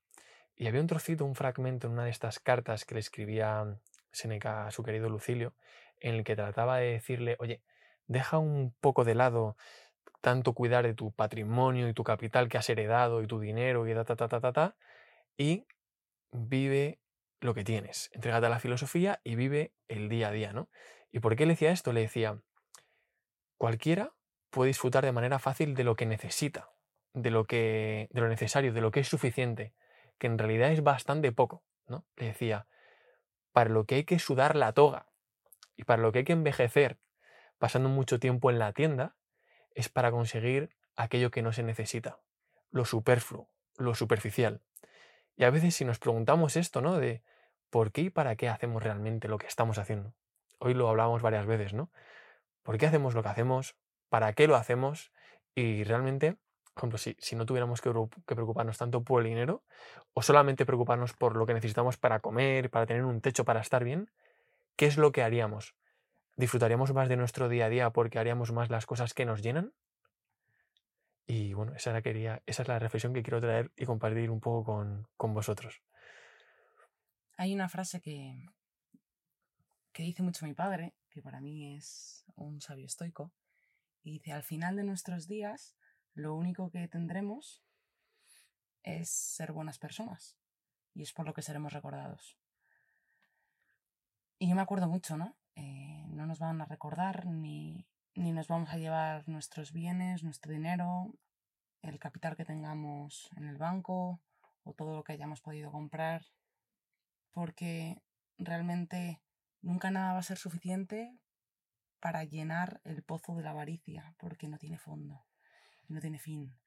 Y había un trocito, un fragmento en una de estas cartas que le escribía Seneca a su querido Lucilio, en el que trataba de decirle, oye, deja un poco de lado tanto cuidar de tu patrimonio y tu capital que has heredado y tu dinero y ta, ta, ta, ta, ta, ta, y vive lo que tienes. Entrégate a la filosofía y vive el día a día, ¿no? ¿Y por qué le decía esto? Le decía, cualquiera puede disfrutar de manera fácil de lo que necesita, de lo que de lo necesario, de lo que es suficiente, que en realidad es bastante poco, ¿no? Le decía, para lo que hay que sudar la toga y para lo que hay que envejecer pasando mucho tiempo en la tienda es para conseguir aquello que no se necesita, lo superfluo, lo superficial. Y a veces si nos preguntamos esto, ¿no? De por qué y para qué hacemos realmente lo que estamos haciendo. Hoy lo hablábamos varias veces, ¿no? ¿Por qué hacemos lo que hacemos? ¿Para qué lo hacemos? Y realmente, por ejemplo, si, si no tuviéramos que, que preocuparnos tanto por el dinero o solamente preocuparnos por lo que necesitamos para comer, para tener un techo, para estar bien, ¿qué es lo que haríamos? ¿Disfrutaríamos más de nuestro día a día porque haríamos más las cosas que nos llenan? Y bueno, esa, era quería, esa es la reflexión que quiero traer y compartir un poco con, con vosotros. Hay una frase que, que dice mucho mi padre, que para mí es un sabio estoico, dice, al final de nuestros días, lo único que tendremos es ser buenas personas, y es por lo que seremos recordados. Y yo me acuerdo mucho, ¿no? Eh, no nos van a recordar ni, ni nos vamos a llevar nuestros bienes, nuestro dinero, el capital que tengamos en el banco o todo lo que hayamos podido comprar, porque realmente nunca nada va a ser suficiente para llenar el pozo de la avaricia, porque no tiene fondo no tiene fin.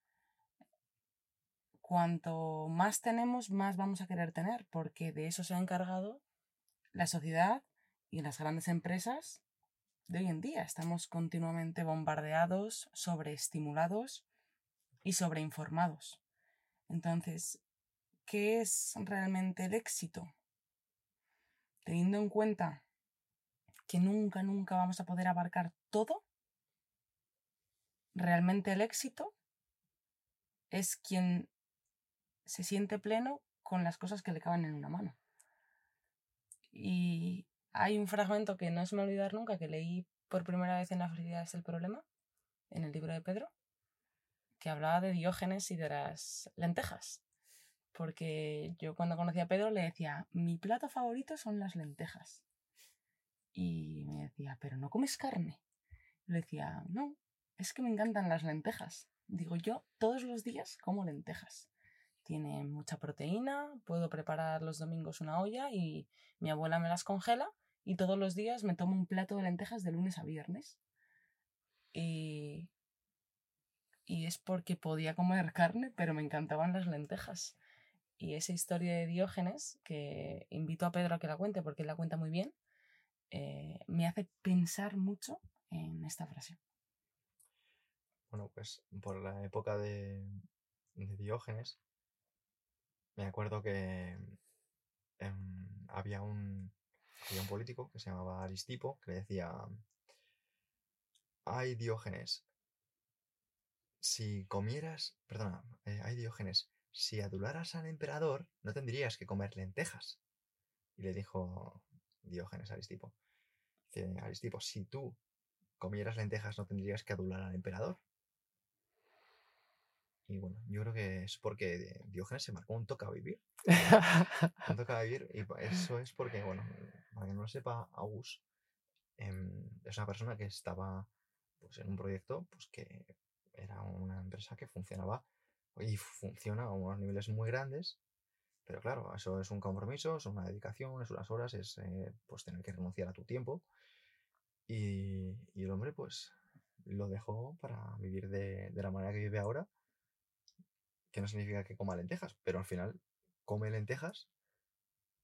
Cuanto más tenemos, más vamos a querer tener, porque de eso se ha encargado la sociedad y las grandes empresas de hoy en día. Estamos continuamente bombardeados, sobreestimulados y sobreinformados. Entonces, ¿qué es realmente el éxito? Teniendo en cuenta que nunca, nunca vamos a poder abarcar todo, realmente el éxito es quien se siente pleno con las cosas que le caben en una mano. Y hay un fragmento que no se me va a olvidar nunca, que leí por primera vez en La felicidad es el problema, en el libro de Pedro, que hablaba de Diógenes y de las lentejas. Porque yo cuando conocí a Pedro le decía, mi plato favorito son las lentejas. Y me decía, pero no comes carne. Le decía, no, es que me encantan las lentejas. Digo, yo todos los días como lentejas. Tiene mucha proteína, puedo preparar los domingos una olla y mi abuela me las congela y todos los días me tomo un plato de lentejas de lunes a viernes. Y, y es porque podía comer carne, pero me encantaban las lentejas. Y esa historia de Diógenes, que invito a Pedro a que la cuente porque él la cuenta muy bien, eh, me hace pensar mucho en esta frase. Bueno, pues por la época de, de Diógenes, me acuerdo que em, había, un, político que se llamaba Aristipo que le decía, ay Diógenes, si comieras, perdona, eh, Diógenes, si adularas al emperador, no tendrías que comer lentejas. Y le dijo Diógenes a Aristipo, Aristipo, si tú comieras lentejas, no tendrías que adular al emperador. Y bueno, yo creo que es porque Diógenes se marcó un toca vivir. un toca vivir, y eso es porque, bueno, para que no lo sepa, August em, es una persona que estaba pues, en un proyecto pues, que era una empresa que funcionaba y funciona a unos niveles muy grandes, pero claro, eso es un compromiso, es una dedicación, es unas horas, es eh, pues tener que renunciar a tu tiempo. Y, y, el hombre pues lo dejó para vivir de, de la manera que vive ahora, que no significa que coma lentejas, pero al final come lentejas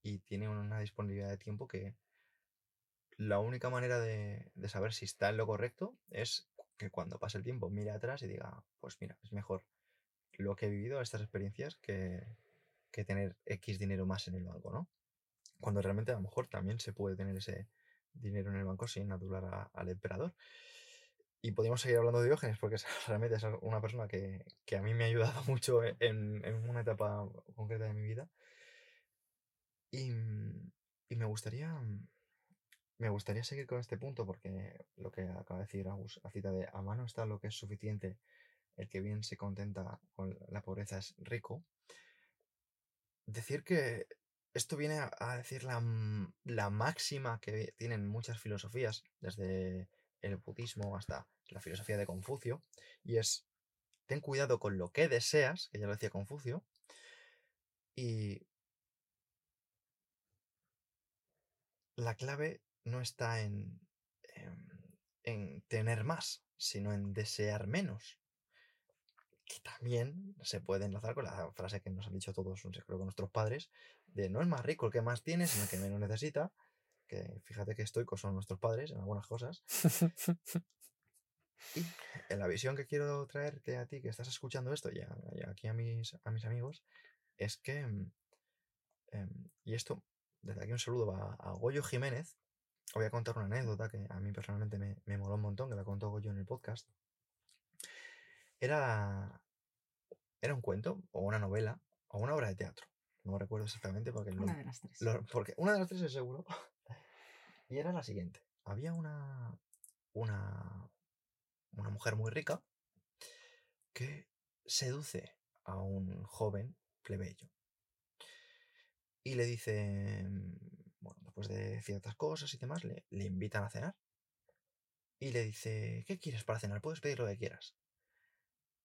y tiene una disponibilidad de tiempo que la única manera de, saber si está en lo correcto es que cuando pase el tiempo mire atrás y diga, pues mira, es mejor lo que he vivido, estas experiencias, que, que tener X dinero más en el banco, ¿no? Cuando realmente a lo mejor también se puede tener ese dinero en el banco sin adular al emperador. Y podríamos seguir hablando de Diógenes, porque realmente es una persona que, que a mí me ha ayudado mucho en, en, una etapa concreta de mi vida. Y, y, me gustaría. Me gustaría seguir con este punto, porque lo que acaba de decir Agus, a cita de a mano está lo que es suficiente el que bien se contenta con la pobreza es rico. Decir que esto viene a, decir la, la, máxima que tienen muchas filosofías, desde el budismo hasta la filosofía de Confucio, y es, ten cuidado con lo que deseas, que ya lo decía Confucio, y la clave no está en, en, en tener más, sino en desear menos que también se puede enlazar con la frase que nos han dicho todos, creo que nuestros padres, de no es más rico el que más tiene, sino el que menos necesita. Que fíjate que estoicos son nuestros padres en algunas cosas. y en la visión que quiero traerte a ti, que estás escuchando esto, y, aquí a mis, a mis amigos, es que, mm, em, y esto, desde aquí un saludo va a Goyo Jiménez. Voy a contar una anécdota que a mí personalmente me, me moló un montón, que la contó Goyo en el podcast. Era, era un cuento o una novela o una obra de teatro. No recuerdo exactamente porque... Una de las tres. porque una de las tres es seguro. Y era la siguiente. Había una, una, una mujer muy rica que seduce a un joven plebeyo. Y le dice, bueno, después de ciertas cosas y demás, le, le invitan a cenar. Y le dice, ¿qué quieres para cenar? Puedes pedir lo que quieras.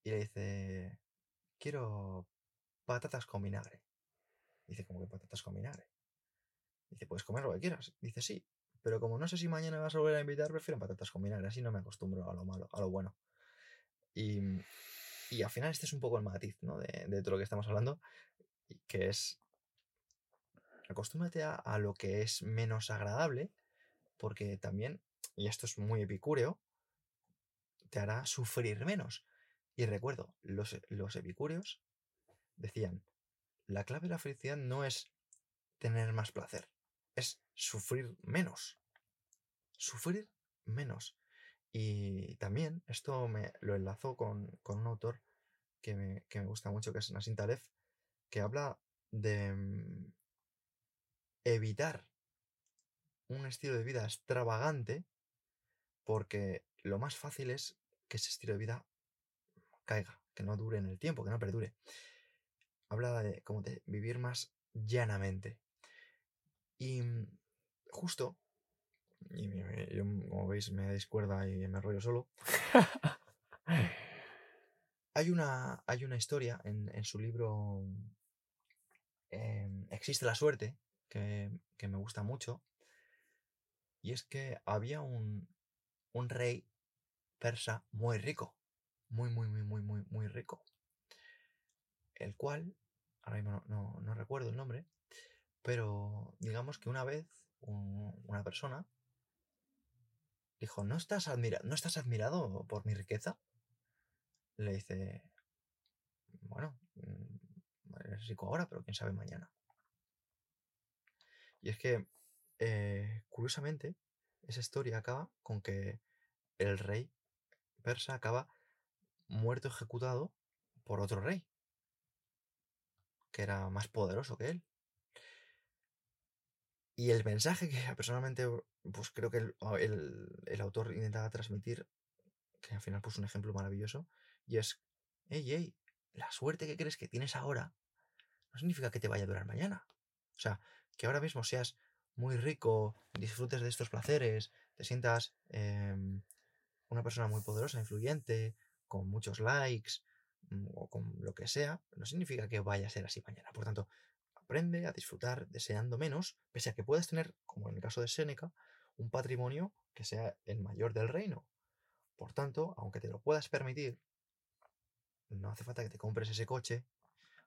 Y le dice, quiero patatas con vinagre. Dice, ¿cómo que patatas con vinagre? Dice, puedes comer lo que quieras. Dice, sí, pero como no sé si mañana vas a volver a invitar, prefiero patatas con vinagre, así no me acostumbro a lo malo, a lo bueno. Y, y al final este es un poco el matiz, ¿no? De, de todo lo que estamos hablando, que es, acostúmbrate a, a lo que es menos agradable, porque también, y esto es muy epicúreo, te hará sufrir menos. Y recuerdo, los, los epicúreos decían, la clave de la felicidad no es tener más placer, es sufrir menos. Sufrir menos. Y también esto me lo enlazo con, con un autor que me, que me, gusta mucho, que es Nassim Taleb, que habla de mm, evitar un estilo de vida extravagante porque lo más fácil es que ese estilo de vida caiga, que no dure en el tiempo, que no perdure. Habla de como de vivir más llanamente. Y mm, justo, y yo, como veis me descuerda y me rollo solo, hay, una, hay una historia en, en su libro eh, Existe la suerte, que, que, me gusta mucho, y es que había un, un rey persa muy rico muy, muy, muy, muy, muy, muy rico. El cual, ahora mismo no, no, recuerdo el nombre, pero digamos que una vez una persona dijo, ¿no estás, ¿no estás admirado por mi riqueza? Le dice, bueno, mm, eres rico ahora, pero quién sabe mañana. Y es que, eh, curiosamente, esa historia acaba con que el rey persa acaba muerto ejecutado por otro rey, que era más poderoso que él. Y el mensaje que personalmente, pues creo que el, el, el autor intentaba transmitir, que al final puso un ejemplo maravilloso, y es, hey, hey, la suerte que crees que tienes ahora no significa que te vaya a durar mañana. O sea, que ahora mismo seas muy rico, disfrutes de estos placeres, te sientas em, una persona muy poderosa, influyente, con muchos likes mm, o con lo que sea, no significa que vaya a ser así mañana. Por tanto, aprende a disfrutar deseando menos, pese a que puedas tener, como en el caso de Séneca, un patrimonio que sea el mayor del reino. Por tanto, aunque te lo puedas permitir, no hace falta que te compres ese coche,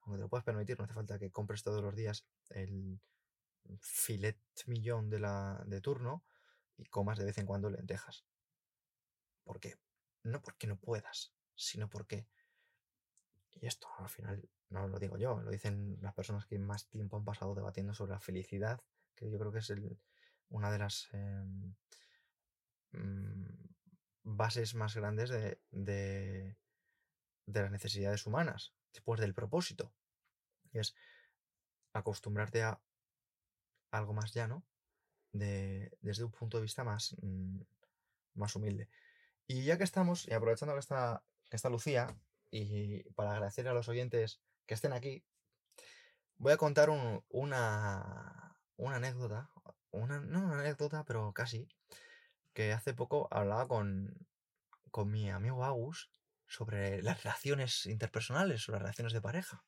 aunque te lo puedas permitir, no hace falta que compres todos los días el filet millón de, la, de turno y comas de vez en cuando lentejas. ¿Por qué? No porque no puedas, sino porque, y esto al final no lo digo yo, lo dicen las personas que más tiempo han pasado debatiendo sobre la felicidad, que yo creo que es una de las em, mm, bases más grandes de, de, de las necesidades humanas, después del propósito. Y es acostumbrarte a algo más llano de, desde un punto de vista más, mm, más humilde. Y ya que estamos, y aprovechando que está, que está Lucía, y para agradecer a los oyentes que estén aquí, voy a contar una, una anécdota, una, no una anécdota, pero casi, que hace poco hablaba con, con mi amigo Agus sobre las relaciones interpersonales, sobre las relaciones de pareja.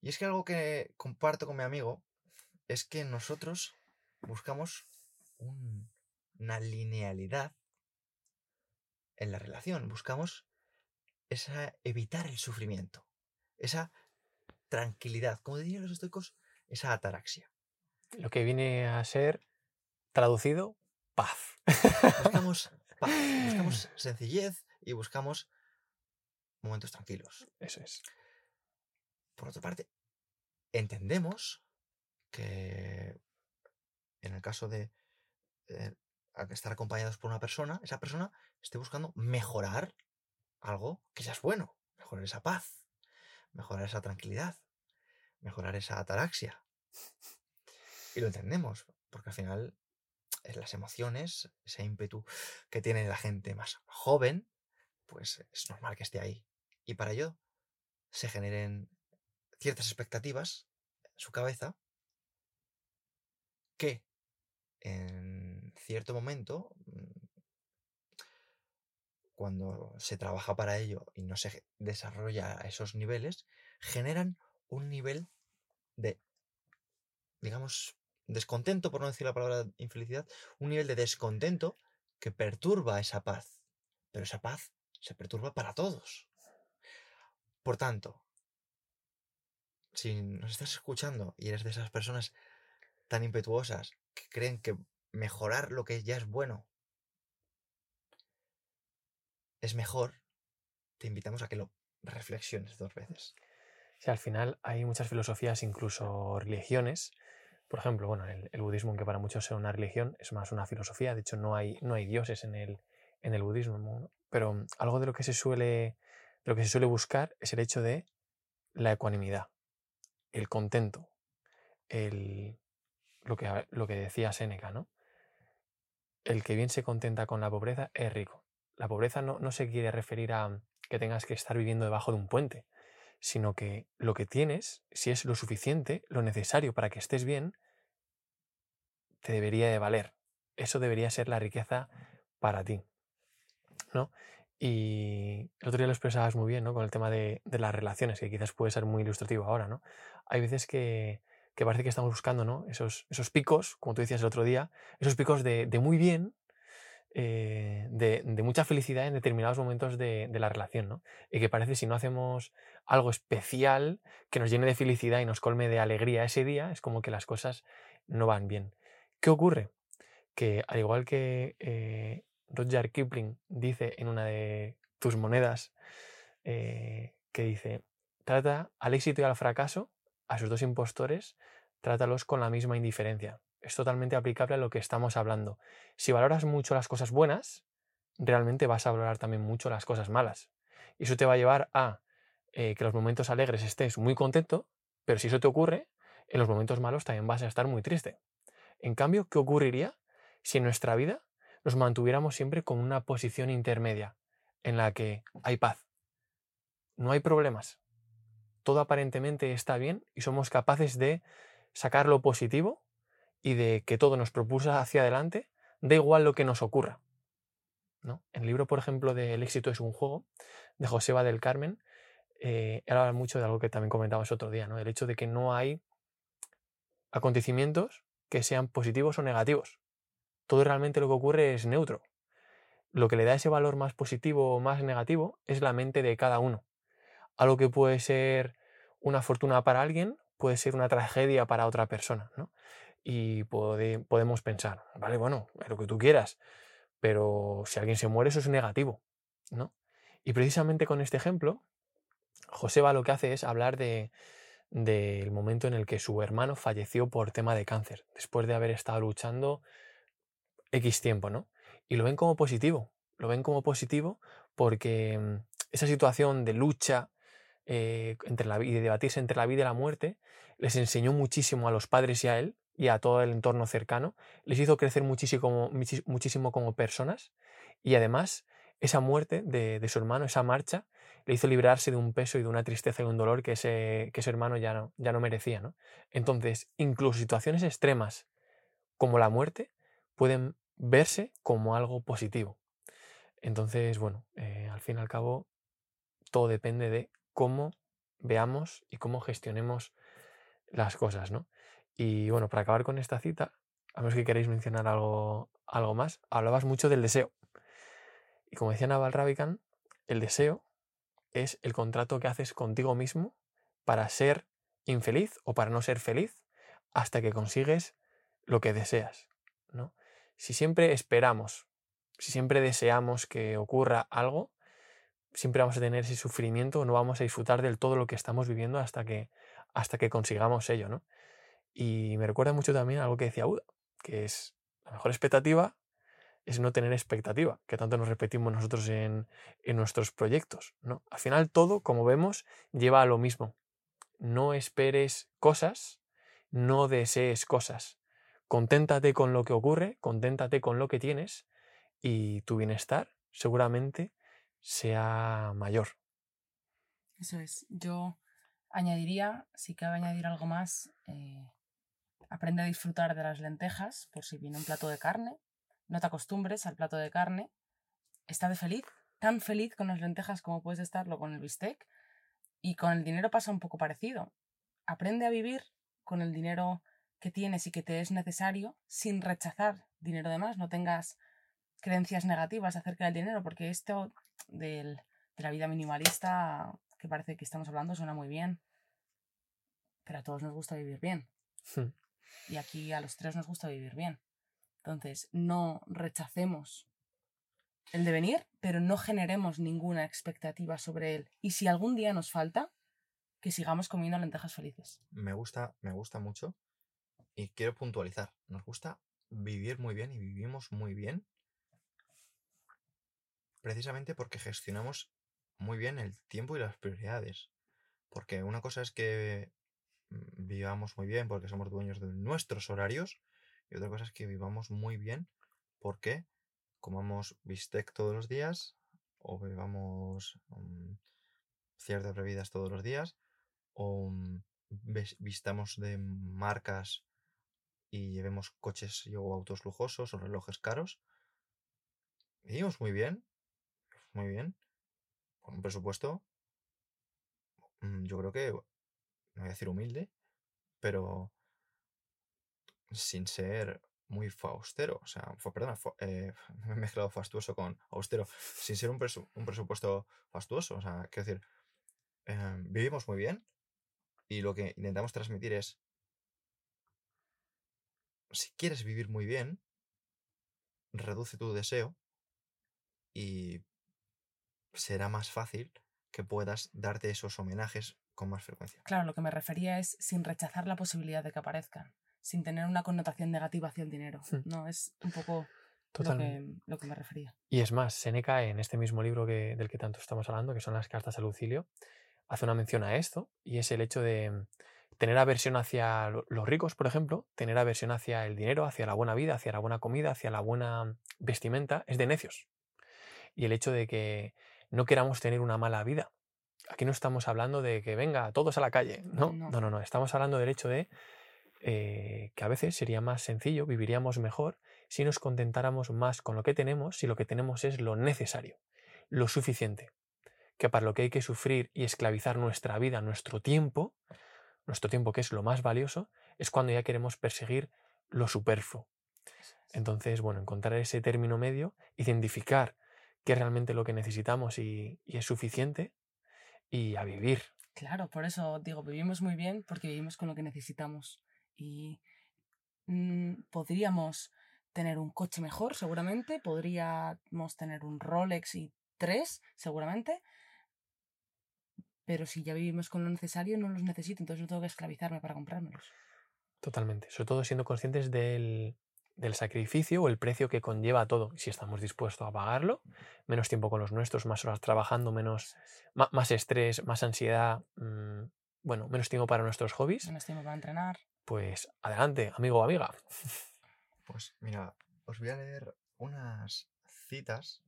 Y es que algo que comparto con mi amigo es que nosotros buscamos una linealidad en la relación, buscamos esa, evitar el sufrimiento, esa tranquilidad, como dirían los estoicos, esa ataraxia. Lo que viene a ser traducido, paz. Buscamos paz, buscamos sencillez y buscamos momentos tranquilos. Eso es. Por otra parte, entendemos que en el caso de eh, estar acompañados por una persona, esa persona esté buscando mejorar algo que ya es bueno, mejorar esa paz, mejorar esa tranquilidad, mejorar esa ataraxia. Y lo entendemos, porque al final eh, las emociones, ese ímpetu que tiene la gente más joven, pues es normal que esté ahí. Y para ello se generen ciertas expectativas en su cabeza que en cierto momento, mm, cuando se trabaja para ello y no se desarrolla a esos niveles, generan un nivel de, digamos, descontento, por no decir la palabra infelicidad, un nivel de descontento que perturba esa paz. Pero esa paz se perturba para todos. Por tanto, si nos estás escuchando y eres de esas personas tan impetuosas que creen que mejorar lo que ya es bueno es mejor, te invitamos a que lo reflexiones dos veces. Sí, al final hay muchas filosofías, incluso religiones. Por ejemplo, bueno, el, budismo, aunque para muchos sea una religión, es más una filosofía. De hecho, no hay, no hay dioses en el, en el budismo. Pero algo de lo que se suele lo que se suele buscar es el hecho de la ecuanimidad, el contento, el, lo que, lo que decía Séneca, ¿no? El que bien se contenta con la pobreza es rico. La pobreza no, no se quiere referir a que tengas que estar viviendo debajo de un puente, sino que lo que tienes, si es lo suficiente, lo necesario para que estés bien, te debería de valer. Eso debería ser la riqueza para ti. ¿no? Y el otro día lo expresabas muy bien, ¿no? Con el tema de, de, las relaciones, que quizás puede ser muy ilustrativo ahora, ¿no? Hay veces que, que parece que estamos buscando ¿no? esos, esos picos, como tú decías el otro día, esos picos de, de muy bien, eh, de, mucha felicidad en determinados momentos de, de, la relación, ¿no? Y que parece si no hacemos algo especial que nos llene de felicidad y nos colme de alegría ese día, es como que las cosas no van bien. ¿Qué ocurre? Que al igual que eh, Roger Kipling dice en una de tus monedas, eh, que dice, trata al éxito y al fracaso a sus dos impostores, trátalos con la misma indiferencia. Es totalmente aplicable a lo que estamos hablando. Si valoras mucho las cosas buenas, realmente vas a valorar también mucho las cosas malas. Y eso te va a llevar a eh, que los momentos alegres estés muy contento, pero si eso te ocurre, en los momentos malos también vas a estar muy triste. En cambio, ¿qué ocurriría si en nuestra vida nos mantuviéramos siempre con una posición intermedia en la que hay paz? No hay problemas. Todo aparentemente está bien y somos capaces de sacar lo positivo y de que todo nos propulsa hacia adelante, da igual lo que nos ocurra. ¿no? En el libro, por ejemplo, de El éxito es un juego, de Joseba del Carmen, eh, él habla mucho de algo que también comentabas otro día, ¿no? el hecho de que no hay acontecimientos que sean positivos o negativos. Todo realmente lo que ocurre es neutro. Lo que le da ese valor más positivo o más negativo es la mente de cada uno. Algo que puede ser una fortuna para alguien puede ser una tragedia para otra persona. ¿no? Y podemos pensar, vale, bueno, lo que tú quieras, pero si alguien se muere eso es negativo. ¿no? Y precisamente con este ejemplo, Joseba lo que hace es hablar de del momento en el que su hermano falleció por tema de cáncer, después de haber estado luchando X tiempo, ¿no? Y lo ven como positivo, lo ven como positivo porque mm, esa situación de lucha eh, entre la, y de debatirse entre la vida y la muerte les enseñó muchísimo a los padres y a él y a todo el entorno cercano, les hizo crecer muchísimo, muchísimo como personas y además esa muerte de, de su hermano, esa marcha, le hizo librarse de un peso y de una tristeza y un dolor que ese, que ese hermano ya no, ya no merecía. ¿no? Entonces, incluso situaciones extremas como la muerte pueden verse como algo positivo. Entonces, bueno, eh, al fin y al cabo, todo depende de cómo veamos y cómo gestionemos las cosas, ¿no? Y bueno, para acabar con esta cita, a menos que queréis mencionar algo, algo más, hablabas mucho del deseo. Y como decía Naval Ravikant, el deseo es el contrato que haces contigo mismo para ser infeliz o para no ser feliz hasta que consigues lo que deseas. ¿no? Si siempre esperamos, si siempre deseamos que ocurra algo, siempre vamos a tener ese sufrimiento, no vamos a disfrutar del todo lo que estamos viviendo hasta que, hasta que consigamos ello. ¿no? Y me recuerda mucho también algo que decía Uda, que es la mejor expectativa es no tener expectativa, que tanto nos repetimos nosotros en, nuestros proyectos. ¿no? Al final todo, como vemos, lleva a lo mismo. No esperes cosas, no desees cosas. Conténtate con lo que ocurre, conténtate con lo que tienes y tu bienestar seguramente sea mayor. Eso es. Yo añadiría, si cabe añadir algo más, eh, aprende a disfrutar de las lentejas por si viene un plato de carne no te acostumbres al plato de carne, está de feliz, tan feliz con las lentejas como puedes estarlo con el bistec. Y con el dinero pasa un poco parecido. Aprende a vivir con el dinero que tienes y que te es necesario sin rechazar dinero de más. No tengas creencias negativas acerca del dinero, porque esto de la vida minimalista que parece que estamos hablando suena muy bien. Pero a todos nos gusta vivir bien. Hmm. Y aquí a los tres nos gusta vivir bien. Entonces, no rechacemos el devenir, pero no generemos ninguna expectativa sobre él. Y si algún día nos falta, que sigamos comiendo lentejas felices. Me gusta, me gusta mucho y quiero puntualizar. Nos gusta vivir muy bien y vivimos muy bien precisamente porque gestionamos muy bien el tiempo y las prioridades. Porque una cosa es que vivamos muy bien porque somos dueños de nuestros horarios y otra cosa es que vivamos muy bien porque comamos bistec todos los días o bebamos mm, ciertas bebidas todos los días o mm, vistamos de marcas y llevemos coches o autos lujosos o relojes caros. Vivimos muy bien, muy bien, con un presupuesto, mm, yo creo que, no voy a decir humilde, pero sin ser muy faustero, o sea, perdona, eh, me he mezclado fastuoso con austero, sin ser un, presupuesto fastuoso, o sea, quiero decir, em, vivimos muy bien y lo que intentamos transmitir es, si quieres vivir muy bien, reduce tu deseo y será más fácil que puedas darte esos homenajes con más frecuencia. Claro, lo que me refería es sin rechazar la posibilidad de que aparezcan sin tener una connotación negativa hacia el dinero. Hmm. No, es un poco lo que, lo que me refería. Y es más, Seneca, en este mismo libro que, del que tanto estamos hablando, que son las cartas a Lucilio, hace una mención a esto, y es el hecho de tener aversión hacia lo- los ricos, por ejemplo, tener aversión hacia el dinero, hacia la buena vida, hacia la buena comida, hacia la buena vestimenta, es de necios. Y el hecho de que no queramos tener una mala vida. Aquí no estamos hablando de que venga todos a la calle, no, No. no, no, no. Estamos hablando del hecho de eh, que a veces sería más sencillo, viviríamos mejor si nos contentáramos más con lo que tenemos, si lo que tenemos es lo necesario, lo suficiente. Que para lo que hay que sufrir y esclavizar nuestra vida, nuestro tiempo, nuestro tiempo que es lo más valioso, es cuando ya queremos perseguir lo superfluo. Entonces, bueno, encontrar ese término medio, identificar qué es realmente lo que necesitamos y, y es suficiente y a vivir. Claro, por eso digo, vivimos muy bien porque vivimos con lo que necesitamos. Y mm, podríamos tener un coche mejor, seguramente, podríamos tener un Rolex y tres, seguramente, pero si ya vivimos con lo necesario, no los necesito, entonces no tengo que esclavizarme para comprármelos. Totalmente. Sobre todo siendo conscientes del, del sacrificio o el precio que conlleva todo. Si estamos dispuestos a pagarlo, menos tiempo con los nuestros, más horas trabajando, menos, más estrés, más ansiedad, mm, bueno, menos tiempo para nuestros hobbies, Menos tiempo para entrenar. pues adelante, amigo o amiga. Pues mira, os voy a leer unas citas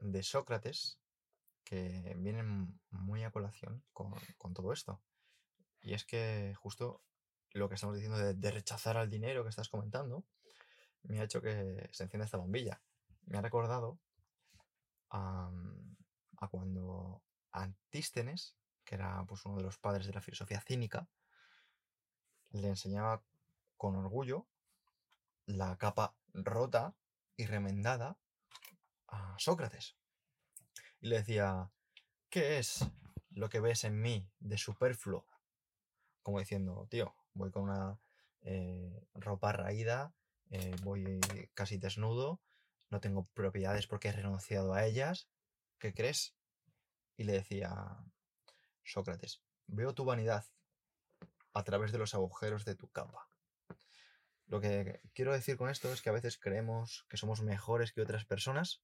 de Sócrates que vienen muy a colación con, con todo esto. Y es que justo lo que estamos diciendo de, de rechazar al dinero que estás comentando me ha hecho que se encienda esta bombilla. Me ha recordado a, cuando Antístenes, que era pues, uno de los padres de la filosofía cínica, le enseñaba con orgullo la capa rota y remendada a Sócrates. Y le decía, ¿qué es lo que ves en mí de superfluo? Como diciendo, tío, voy con una eh, ropa raída, eh, voy casi desnudo, no tengo propiedades porque he renunciado a ellas. ¿Qué crees? Y le decía Sócrates, veo tu vanidad a través de los agujeros de tu capa. Lo que quiero decir con esto es que a veces creemos que somos mejores que otras personas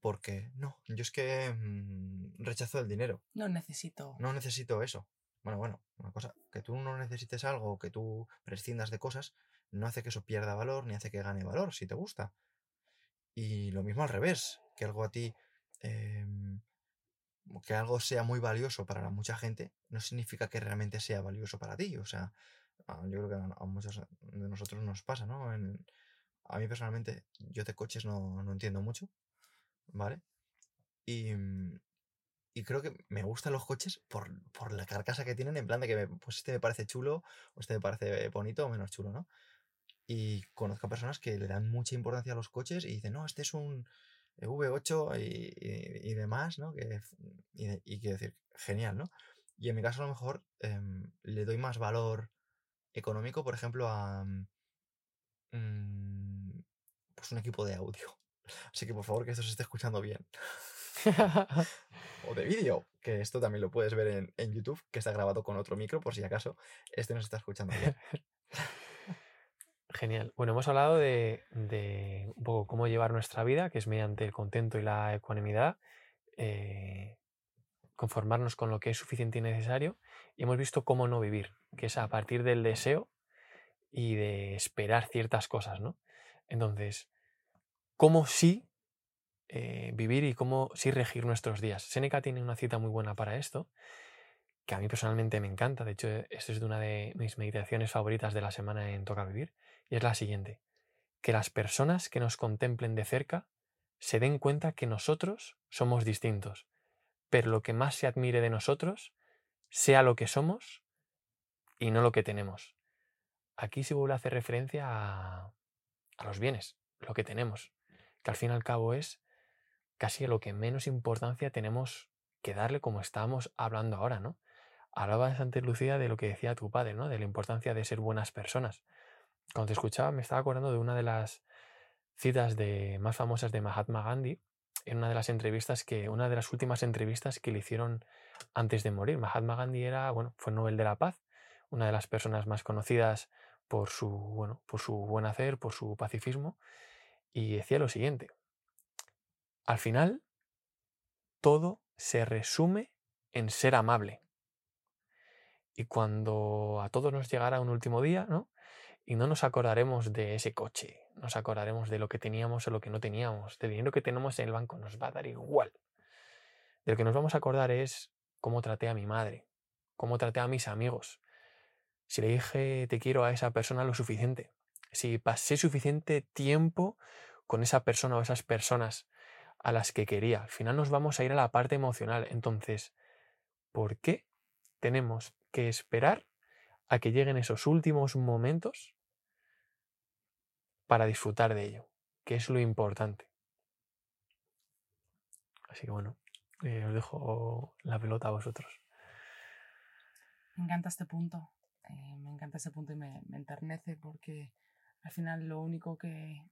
porque no, yo es que mm, rechazo el dinero, No necesito. no necesito eso. Bueno, bueno, una cosa, que tú no necesites algo, que tú prescindas de cosas, no hace que eso pierda valor ni hace que gane valor si te gusta. Y lo mismo al revés, que algo a ti, em, que algo sea muy valioso para mucha gente, no significa que realmente sea valioso para ti. O sea, yo creo que a, muchos de nosotros nos pasa, ¿no? En- a mí personalmente, yo de coches no, no entiendo mucho, ¿vale? Y, y creo que me gustan los coches por, por la carcasa que tienen, en plan de que me- pues este me parece chulo, o este me parece bonito o menos chulo, ¿no? Y conozco a personas que le dan mucha importancia a los coches y dicen, no, este es un V8 y, y- demás, ¿no? Que, y, y quiero decir, genial, ¿no? Y en mi caso a lo mejor em, le doy más valor económico, por ejemplo, a mm, pues un equipo de audio. Así que por favor que esto se esté escuchando bien. O de vídeo, que esto también lo puedes ver en, en YouTube, que está grabado con otro micro, por si acaso este no se está escuchando bien. Genial. Bueno, hemos hablado de, un poco cómo llevar nuestra vida, que es mediante el contento y la ecuanimidad, eh, conformarnos con lo que es suficiente y necesario, y hemos visto cómo no vivir, que es a partir del deseo y de esperar ciertas cosas, ¿no? Entonces, ¿cómo sí eh, vivir y cómo sí regir nuestros días? Seneca tiene una cita muy buena para esto, que a mí personalmente me encanta, de hecho, esto es de una de mis meditaciones favoritas de la semana en Toca Vivir, y es la siguiente, que las personas que nos contemplen de cerca se den cuenta que nosotros somos distintos, pero lo que más se admire de nosotros sea lo que somos y no lo que tenemos. Aquí se vuelve a hacer referencia a, a los bienes, lo que tenemos, que al fin y al cabo es casi lo que menos importancia tenemos que darle como estábamos hablando ahora, ¿no? Hablabas antes, Lucía, de lo que decía tu padre, ¿no? De la importancia de ser buenas personas. Cuando te escuchaba me estaba acordando de una de las citas de, más famosas de Mahatma Gandhi, en una de las entrevistas que, una de las últimas entrevistas que le hicieron antes de morir. Mahatma Gandhi era, bueno, fue Nobel de la Paz, una de las personas más conocidas por su, bueno, por su buen hacer, por su pacifismo. y decía lo siguiente. Al final, todo se resume en ser amable. Y cuando a todos nos llegara un último día, ¿no? Y no nos acordaremos de ese coche, nos acordaremos de lo que teníamos o lo que no teníamos, del dinero que tenemos en el banco, nos va a dar igual. De lo que nos vamos a acordar es cómo traté a mi madre, cómo traté a mis amigos, si le dije te quiero a esa persona lo suficiente, si pasé suficiente tiempo con esa persona o esas personas a las que quería. Al final nos vamos a ir a la parte emocional. Entonces, ¿por qué tenemos que esperar a que lleguen esos últimos momentos para disfrutar de ello? Que es lo importante. Así que bueno, eh, os dejo la pelota a vosotros. Me encanta este punto. Eh, me encanta ese punto y me, me, enternece porque al final lo único que,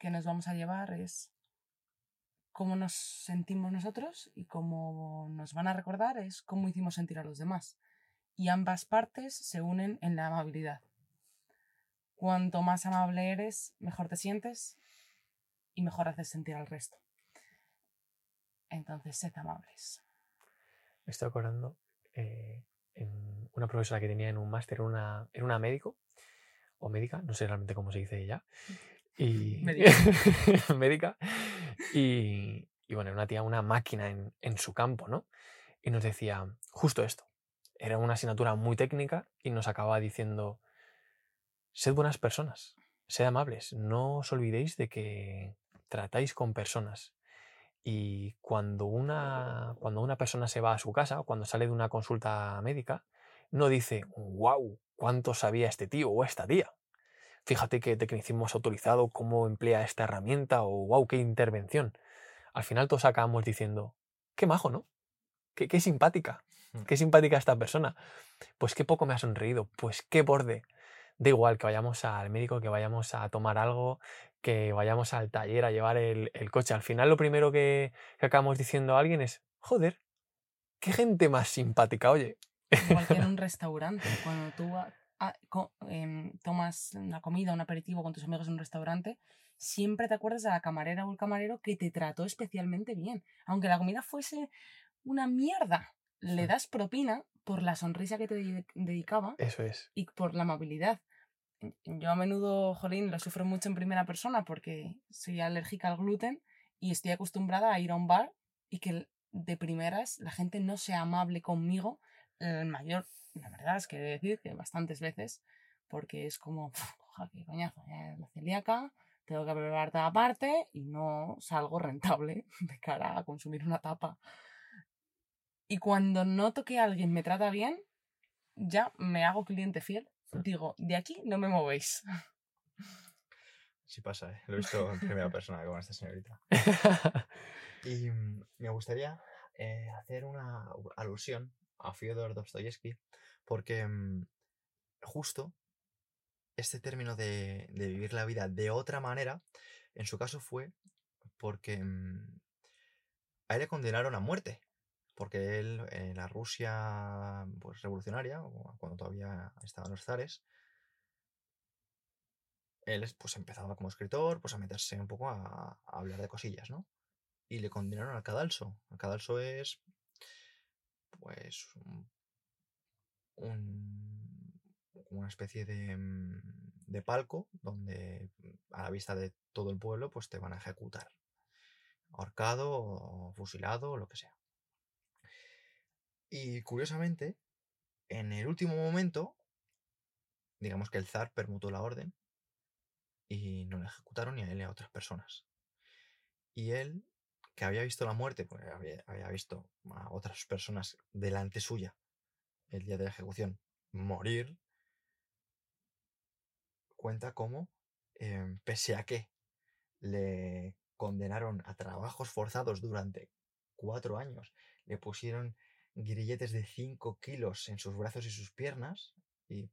que nos vamos a llevar es cómo nos sentimos nosotros y cómo nos van a recordar es cómo hicimos sentir a los demás. Y ambas partes se unen en la amabilidad. Cuanto más amable eres, mejor te sientes y mejor haces sentir al resto. Entonces, sed amables. Me estoy acordando eh, en una profesora que tenía en un máster, era una, era una médico o médica, no sé realmente cómo se dice ella. Y... Médica. médica. Y, y, bueno, era una tía, una máquina en, en su campo, ¿no? Y nos decía justo esto. Era una asignatura muy técnica y nos acababa diciendo, sed buenas personas, sed amables, no os olvidéis de que tratáis con personas. Y cuando una, cuando una persona se va a su casa, o cuando sale de una consulta médica, no dice, wow, cuánto sabía este tío o esta tía. Fíjate qué tecnicismo has autorizado, cómo emplea esta herramienta o wow, qué intervención. Al final todos acabamos diciendo, qué majo, ¿no? Qué, qué simpática, qué simpática esta persona. Pues qué poco me ha sonreído, pues qué borde. Da igual que vayamos al médico, que vayamos a tomar algo, que vayamos al taller a llevar el, el coche. Al final lo primero que, que, acabamos diciendo a alguien es, joder, qué gente más simpática, oye. Igual que en un restaurante, cuando tú a, co, eh, tomas una comida, un aperitivo con tus amigos en un restaurante, siempre te acuerdas de la camarera o el camarero que te trató especialmente bien. Aunque la comida fuese una mierda, le das propina por la sonrisa que te de dedicaba. Eso es. Y por la amabilidad. Yo a menudo, jolín, lo sufro mucho en primera persona porque soy alérgica al gluten y estoy acostumbrada a ir a un bar y que de primeras la gente no sea amable conmigo. El mayor, la verdad es que he de decir que bastantes veces, porque es como, ¡ja, qué coñazo! Ya la celíaca, tengo que prepararte aparte y no salgo rentable de cara a consumir una tapa. Y cuando noto que alguien me trata bien, ya me hago cliente fiel. Digo, de aquí no me movéis. Sí pasa, ¿eh? lo he visto en primera persona con esta señorita. Y me gustaría eh, hacer una alusión a Fyodor Dostoyevsky, porque mmm, justo este término de, de, vivir la vida de otra manera, en su caso fue porque a él le condenaron a muerte porque él en la Rusia pues, revolucionaria, cuando todavía estaban los zares, él pues empezaba como escritor pues a meterse un poco a, hablar de cosillas, ¿no? Y le condenaron al cadalso. El cadalso es pues un, un, una especie de, de palco donde a la vista de todo el pueblo pues te van a ejecutar. Ahorcado fusilado o lo que sea. Y curiosamente, en el último momento, digamos que el zar permutó la orden y no le ejecutaron ni a él ni a otras personas. Y él, que había visto la muerte, había, había visto a otras personas delante suya el día de la ejecución morir, cuenta cómo, eh, pese a que le condenaron a trabajos forzados durante cuatro años, le pusieron grilletes de 5 kilos en sus brazos y sus piernas y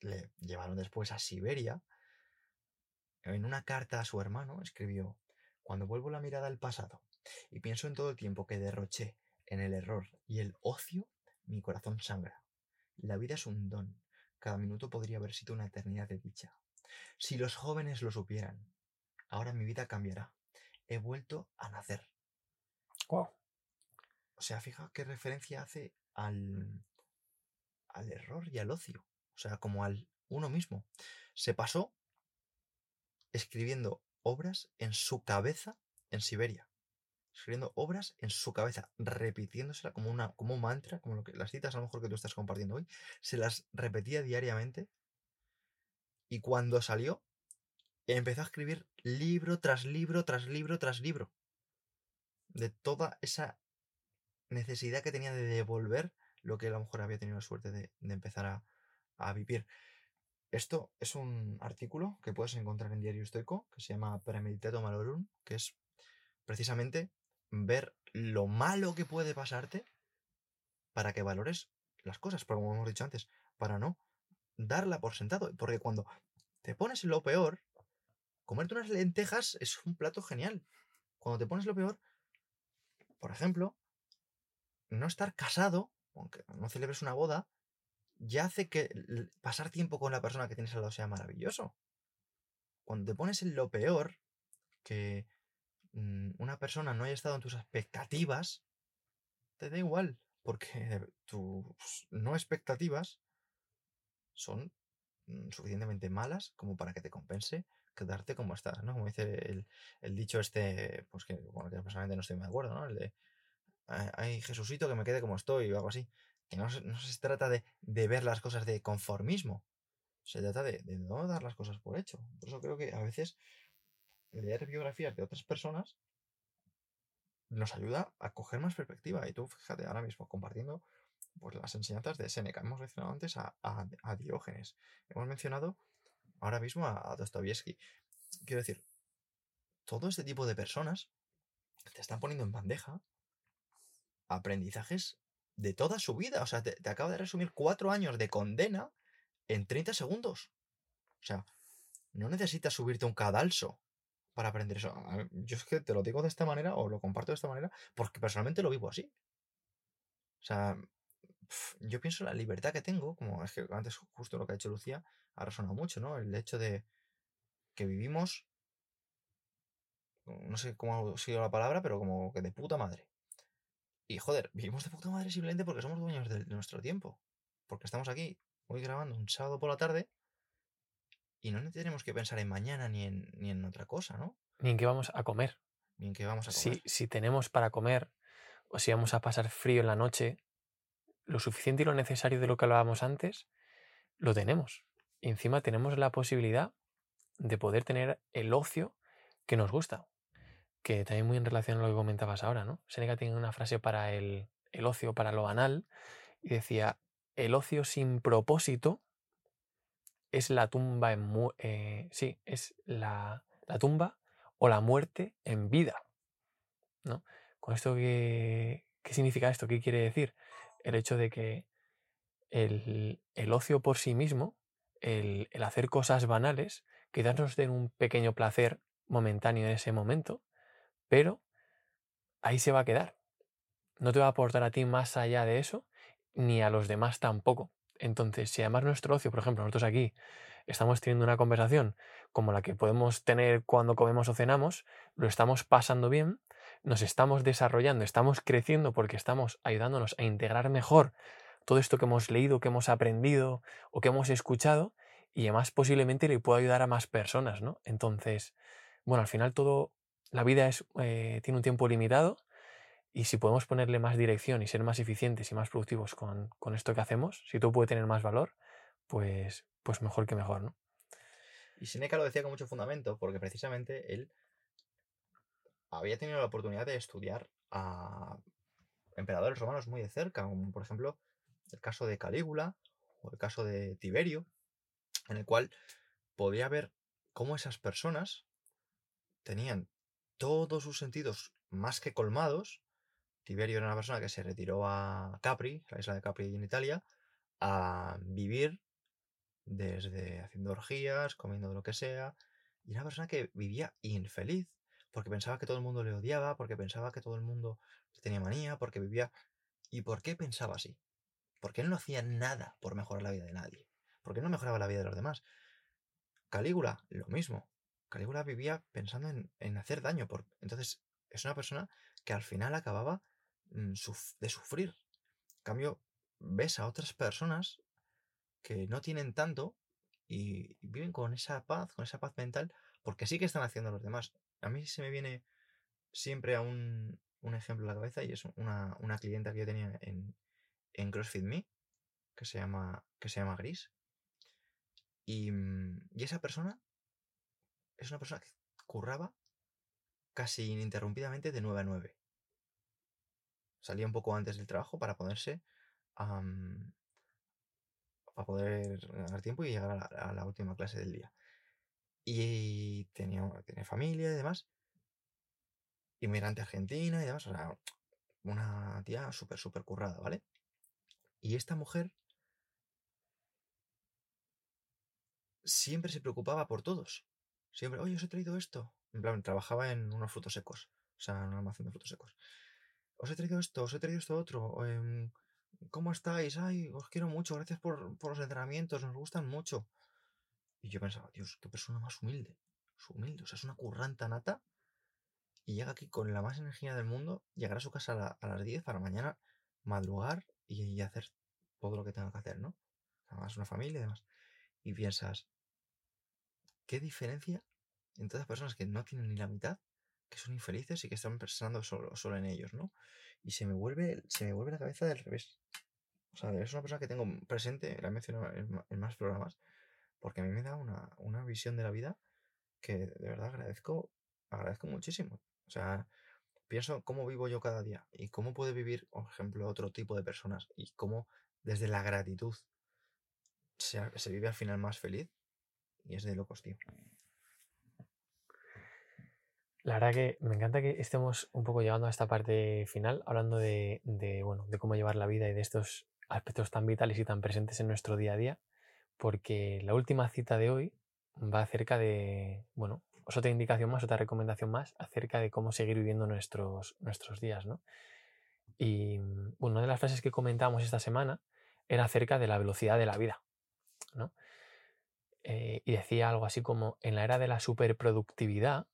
le llevaron después a Siberia. En una carta a su hermano escribió, cuando vuelvo la mirada al pasado y pienso en todo el tiempo que derroché en el error y el ocio, mi corazón sangra. La vida es un don. Cada minuto podría haber sido una eternidad de dicha. Si los jóvenes lo supieran. ahora mi vida cambiará. He vuelto a nacer. Wow. O sea, fija qué referencia hace al, al error y al ocio. O sea, como al uno mismo. Se pasó escribiendo obras en su cabeza en Siberia. Escribiendo obras en su cabeza, repitiéndosela como, una, como un mantra, como lo que, las citas a lo mejor que tú estás compartiendo hoy, se las repetía diariamente. Y cuando salió, empezó a escribir libro tras libro, tras libro, tras libro. De toda esa necesidad que tenía de devolver lo que a lo mejor había tenido la suerte de, empezar a, vivir. Esto es un artículo que puedes encontrar en Diario Estoico, que se llama Premeditato Malorum, que es precisamente ver lo malo que puede pasarte para que valores las cosas, pero como hemos dicho antes, para no darla por sentado. Porque cuando te pones lo peor, comerte unas lentejas es un plato genial. Cuando te pones lo peor, por ejemplo, no estar casado, aunque no celebres una boda, ya hace que pasar tiempo con la persona que tienes al lado sea maravilloso. Cuando te pones en lo peor, que mm, una persona no haya estado en tus expectativas, te da igual, porque tus no expectativas son mm, suficientemente malas como para que te compense quedarte como estás, ¿no? Como dice el, dicho este, pues que, bueno, que personalmente no estoy muy de acuerdo, ¿no? El de, ay, Jesucito, que me quede como estoy o algo así que no, se trata de, ver las cosas de conformismo, se trata de, no dar las cosas por hecho. Por eso creo que a veces leer biografías de otras personas nos ayuda a coger más perspectiva. Y tú, fíjate, ahora mismo compartiendo pues, las enseñanzas de Seneca. Hemos mencionado antes a, Diógenes. Hemos mencionado ahora mismo a, a. Quiero decir, todo este tipo de personas te están poniendo en bandeja aprendizajes de toda su vida. O sea, te, acaba de resumir cuatro años de condena en 30 segundos. O sea, no necesitas subirte un cadalso para aprender eso. Yo es que te lo digo de esta manera o lo comparto de esta manera porque personalmente lo vivo así. O sea, yo pienso en la libertad que tengo, como es que antes justo lo que ha hecho Lucía ha resonado mucho, ¿no? El hecho de que vivimos, no sé cómo ha sido la palabra, pero como que de puta madre. Y joder, vivimos de puta madre simplemente porque somos dueños de, nuestro tiempo. Porque estamos aquí hoy grabando un sábado por la tarde y no tenemos que pensar en mañana ni en, ni en otra cosa, ¿no? Ni en qué vamos a comer. Ni en qué vamos a comer. Si, si tenemos para comer o si vamos a pasar frío en la noche, lo suficiente y lo necesario de lo que hablábamos antes, lo tenemos. Y encima tenemos la posibilidad de poder tener el ocio que nos gusta que también muy en relación a lo que comentabas ahora, ¿no? Seneca tiene una frase para el, ocio, para lo banal, y decía, el ocio sin propósito es la tumba en... Eh, sí, es la, tumba o la muerte en vida, ¿no? Con esto, ¿qué, ¿qué significa esto? ¿Qué quiere decir? El hecho de que el, ocio por sí mismo, el, el hacer cosas banales, quizás nos den un pequeño placer momentáneo en ese momento, pero ahí se va a quedar. No te va a aportar a ti más allá de eso, ni a los demás tampoco. Entonces, si además nuestro ocio, por ejemplo, nosotros aquí estamos teniendo una conversación como la que podemos tener cuando comemos o cenamos, lo estamos pasando bien, nos estamos desarrollando, estamos creciendo porque estamos ayudándonos a integrar mejor todo esto que hemos leído, que hemos aprendido o que hemos escuchado y además posiblemente le pueda ayudar a más personas, ¿no? Entonces, bueno, al final todo la vida es, eh, tiene un tiempo limitado y si podemos ponerle más dirección y ser más eficientes y más productivos con, esto que hacemos, si todo puede tener más valor, pues, pues mejor que mejor, ¿no? Y Seneca lo decía con mucho fundamento, porque precisamente él había tenido la oportunidad de estudiar a emperadores romanos muy de cerca, como por ejemplo el caso de Calígula o el caso de Tiberio, en el cual podía ver cómo esas personas tenían todos sus sentidos más que colmados. Tiberio era una persona que se retiró a Capri, la isla de Capri en Italia, a vivir desde haciendo orgías, comiendo de lo que sea, y una persona que vivía infeliz, porque pensaba que todo el mundo le odiaba, porque pensaba que todo el mundo tenía manía, porque vivía... ¿Y por qué pensaba así? Porque él no hacía nada por mejorar la vida de nadie. Porque no mejoraba la vida de los demás. Calígula, lo mismo. Calígula vivía pensando en, en hacer daño. Por, entonces, es una persona que al final acababa mm, de sufrir. En cambio, ves a otras personas que no tienen tanto y viven con esa paz, con esa paz mental, porque sí que están haciendo los demás. A mí se me viene siempre a un, un ejemplo a la cabeza y es una, una clienta que yo tenía en, en CrossFit Me, que se llama, que se llama Gris. Y, mm, y esa persona es una persona que curraba casi ininterrumpidamente de 9 a 9. Salía un poco antes del trabajo para ponerse am, para poder ganar tiempo y llegar a la, a la última clase del día. Y tenía, tenía familia y demás. Inmigrante argentina y demás. Una tía súper, súper currada, ¿vale? Y esta mujer siempre se preocupaba por todos. Siempre, oye, os he traído esto. En plan, trabajaba en unos frutos secos. O sea, en un almacén de frutos secos. Os he traído esto, os he traído esto otro. em, ¿Cómo estáis? Ay, os quiero mucho. Gracias por, por los entrenamientos. Nos gustan mucho. Y yo pensaba, Dios, qué persona más humilde. Es humilde. O sea, es una curranta nata. Y llega aquí con la más energía del mundo. Llegar a su casa a, la- a las 10 para mañana madrugar y, y hacer todo lo que tenga que hacer, ¿no? Además, una familia y demás. Y piensas, ¿qué diferencia entre las personas que no tienen ni la mitad, que son infelices y que están pensando solo, solo en ellos, ¿no? Y se me vuelve, se me vuelve la cabeza del revés. O sea, es una persona que tengo presente, la he mencionado en, en más programas, porque a mí me da una, una visión de la vida que de verdad agradezco, agradezco muchísimo. O sea, pienso cómo vivo yo cada día y cómo puede vivir, por ejemplo, otro tipo de personas y cómo desde la gratitud se, se vive al final más feliz y es de locos, tío. La verdad que me encanta que estemos un poco llegando a esta parte final, hablando de, bueno, de cómo llevar la vida y de estos aspectos tan vitales y tan presentes en nuestro día a día, porque la última cita de hoy va acerca de, bueno, es otra indicación más, otra recomendación más acerca de cómo seguir viviendo nuestros, nuestros días, ¿no? Y mm, una de las frases que comentamos esta semana era acerca de la velocidad de la vida, ¿no? Eh, y decía algo así como, en la era de la superproductividad,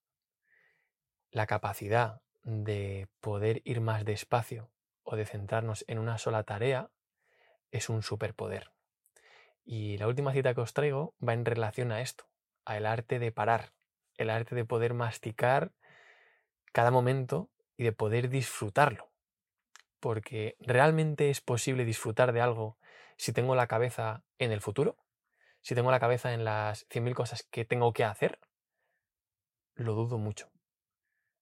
la capacidad de poder ir más despacio o de centrarnos en una sola tarea es un superpoder. Y la última cita que os traigo va en relación a esto, a el arte de parar, el arte de poder masticar cada momento y de poder disfrutarlo. Porque realmente es posible disfrutar de algo si tengo la cabeza en el futuro, si tengo la cabeza en las 100.000 cosas que tengo que hacer, lo dudo mucho.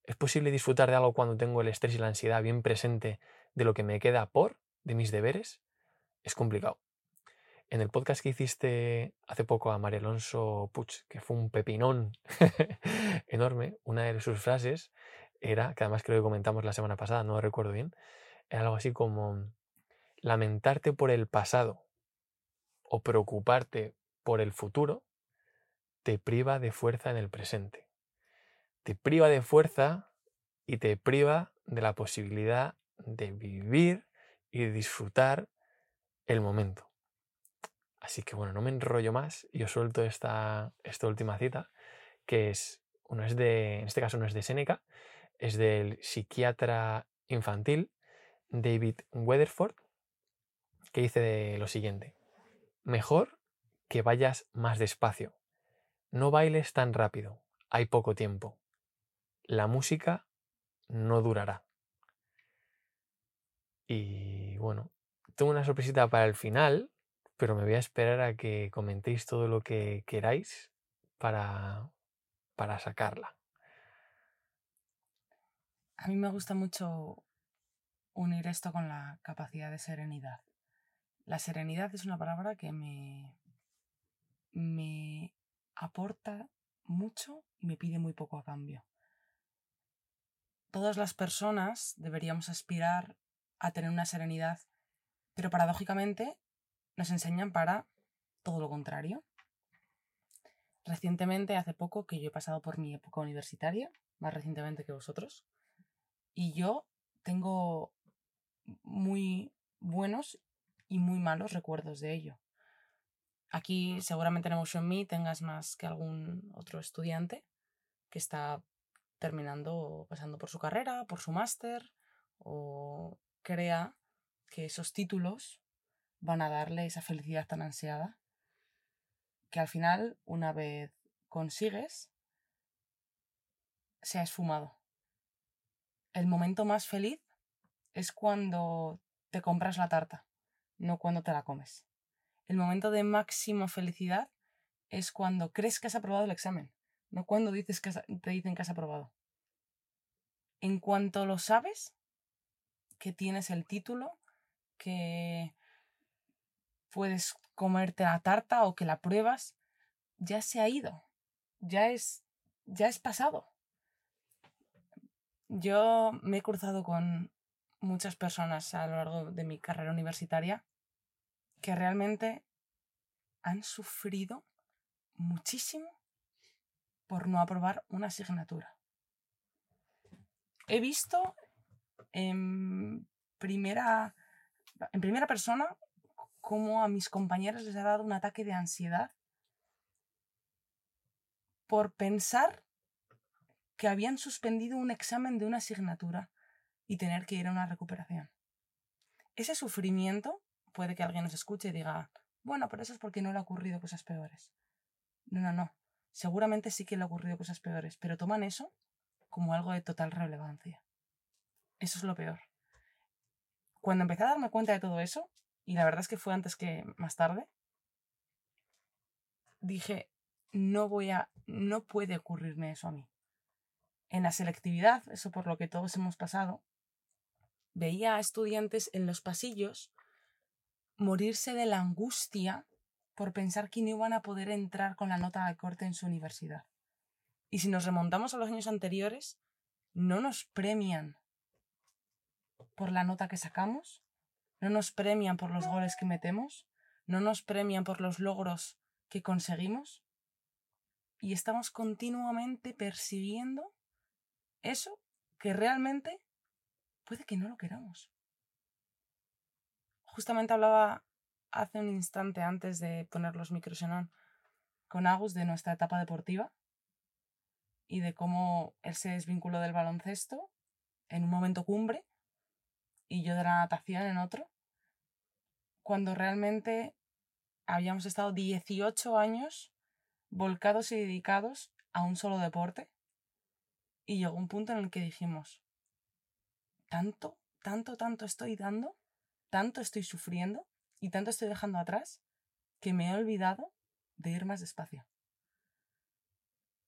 ¿Es posible disfrutar de algo cuando tengo el estrés y la ansiedad bien presente de lo que me queda por, de mis deberes? Es complicado. En el podcast que hiciste hace poco a María Alonso Puig, que fue un pepinón enorme, una de sus frases era, que además creo que comentamos la semana pasada, no recuerdo bien, era algo así como lamentarte por el pasado o preocuparte por el futuro te priva de fuerza en el presente te priva de fuerza y te priva de la posibilidad de vivir y disfrutar el momento. Así que bueno, no me enrollo más y os suelto esta, esta última cita, que es, uno es de, en este caso no es de Séneca, es del psiquiatra infantil David Weatherford, que dice lo siguiente, mejor que vayas más despacio, no bailes tan rápido, hay poco tiempo la música no durará. Y bueno, tengo una sorpresita para el final, pero me voy a esperar a que comentéis todo lo que queráis para, para sacarla. A mí me gusta mucho unir esto con la capacidad de serenidad. La serenidad es una palabra que me, me aporta mucho y me pide muy poco a cambio. Todas las personas deberíamos aspirar a tener una serenidad, pero paradójicamente nos enseñan para todo lo contrario. Recientemente, hace poco, que yo he pasado por mi época universitaria, más recientemente que vosotros, y yo tengo muy buenos y muy malos recuerdos de ello. Aquí seguramente en Emotion Me tengas más que algún otro estudiante, que está terminando, pasando por su carrera, por su máster, o crea que esos títulos van a darle esa felicidad tan ansiada, que al final, una vez consigues, se ha esfumado. El momento más feliz es cuando te compras la tarta, no cuando te la comes. El momento de máxima felicidad es cuando crees que has aprobado el examen, no cuando dices que te dicen que has aprobado. En cuanto lo sabes, que tienes el título, que puedes comerte la tarta o que la pruebas, ya se ha ido, ya es, ya es pasado. Yo me he cruzado con muchas personas a lo largo de mi carrera universitaria que realmente han sufrido muchísimo por no aprobar una asignatura. He visto en primera, en primera persona cómo a mis compañeros les ha dado un ataque de ansiedad por pensar que habían suspendido un examen de una asignatura y tener que ir a una recuperación. Ese sufrimiento puede que alguien nos escuche y diga, bueno, pero eso es porque no le ha ocurrido cosas peores. No, no, no. Seguramente sí que le ha ocurrido cosas peores, pero toman eso como algo de total relevancia. Eso es lo peor. Cuando empecé a darme cuenta de todo eso, y la verdad es que fue antes que más tarde, dije, no voy a, no puede ocurrirme eso a mí. En la selectividad, eso por lo que todos hemos pasado, veía a estudiantes en los pasillos morirse de la angustia por pensar que no iban a poder entrar con la nota de corte en su universidad. Y si nos remontamos a los años anteriores, no nos premian por la nota que sacamos, no nos premian por los goles que metemos, no nos premian por los logros que conseguimos. Y estamos continuamente percibiendo eso que realmente puede que no lo queramos. Justamente hablaba hace un instante antes de poner los micros en con Agus de nuestra etapa deportiva y de cómo él se desvinculó del baloncesto en un momento cumbre y yo de la natación en otro, cuando realmente habíamos estado 18 años volcados y dedicados a un solo deporte y llegó un punto en el que dijimos, tanto, tanto, tanto estoy dando, tanto estoy sufriendo y tanto estoy dejando atrás que me he olvidado de ir más despacio.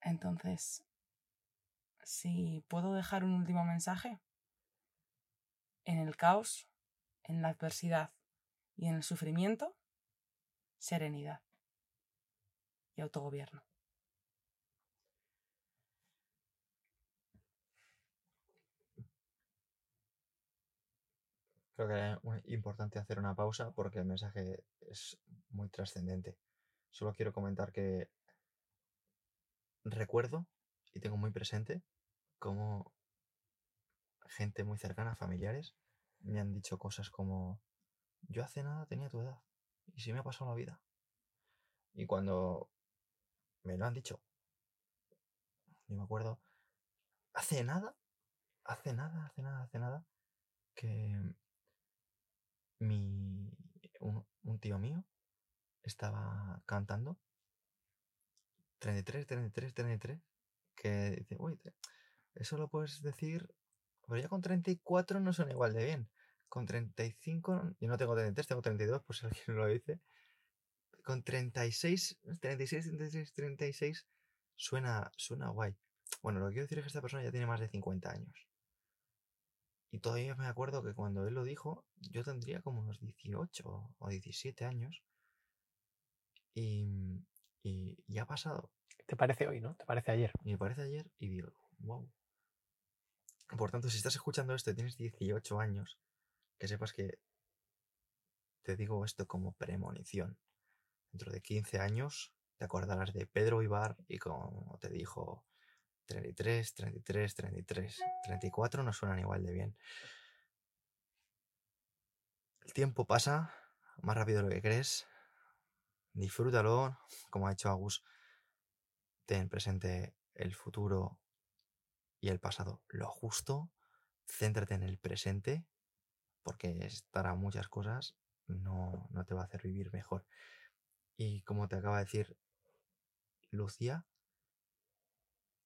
Entonces, si puedo dejar un último mensaje, en el caos, en la adversidad y en el sufrimiento, serenidad y autogobierno. Creo que es importante hacer una pausa porque el mensaje es muy trascendente. Solo quiero comentar que recuerdo y tengo muy presente cómo gente muy cercana, familiares, me han dicho cosas como, yo hace nada tenía tu edad y si me ha pasado la vida. Y cuando me lo han dicho, yo me acuerdo, hace nada, hace nada, hace nada, hace nada, que mi, un, tío mío estaba cantando 33, 33, 33, que dice, uy, eso lo puedes decir, pero ya con 34 no suena igual de bien. Con 35, yo no tengo 33, tengo 32, por si alguien lo dice. Con 36, 36, 36, 36, suena, suena guay. Bueno, lo que quiero decir es que esta persona ya tiene más de 50 años. Y todavía me acuerdo que cuando él lo dijo, yo tendría como unos 18 o 17 años. Y, y, ha pasado. ¿Te parece hoy, no? ¿Te parece ayer? me parece ayer y digo, wow. Por tanto, si estás escuchando esto y tienes 18 años, que sepas que te digo esto como premonición. Dentro de 15 años te acordarás de Pedro Ibar y como te dijo 33, 33, 33. 34 no suenan igual de bien. El tiempo pasa más rápido de lo que crees. Disfrútalo, como ha hecho Agus. Ten presente el futuro y el pasado lo justo, céntrate en el presente, porque estar muchas cosas no, no te va a hacer vivir mejor. Y como te acaba de decir Lucía,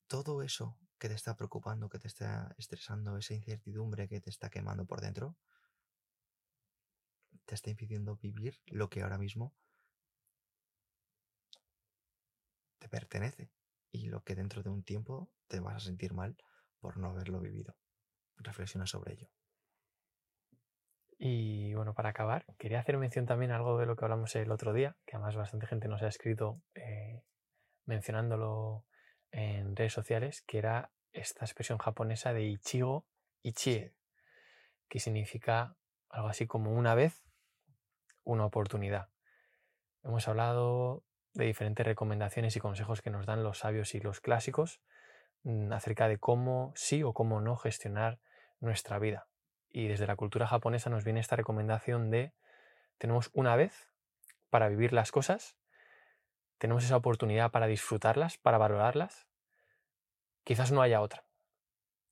todo eso que te está preocupando, que te está estresando, esa incertidumbre que te está quemando por dentro, te está impidiendo vivir lo que ahora mismo te pertenece y lo que dentro de un tiempo te vas a sentir mal por no haberlo vivido. Reflexiona sobre ello. Y bueno, para acabar, quería hacer mención también a algo de lo que hablamos el otro día, que además bastante gente nos ha escrito eh, mencionándolo en redes sociales, que era esta expresión japonesa de Ichigo Ichie, que significa algo así como una vez, una oportunidad. Hemos hablado de diferentes recomendaciones y consejos que nos dan los sabios y los clásicos mm, acerca de cómo sí o cómo no gestionar nuestra vida. Y desde la cultura japonesa nos viene esta recomendación de tenemos una vez para vivir las cosas, tenemos esa oportunidad para disfrutarlas, para valorarlas, quizás no haya otra.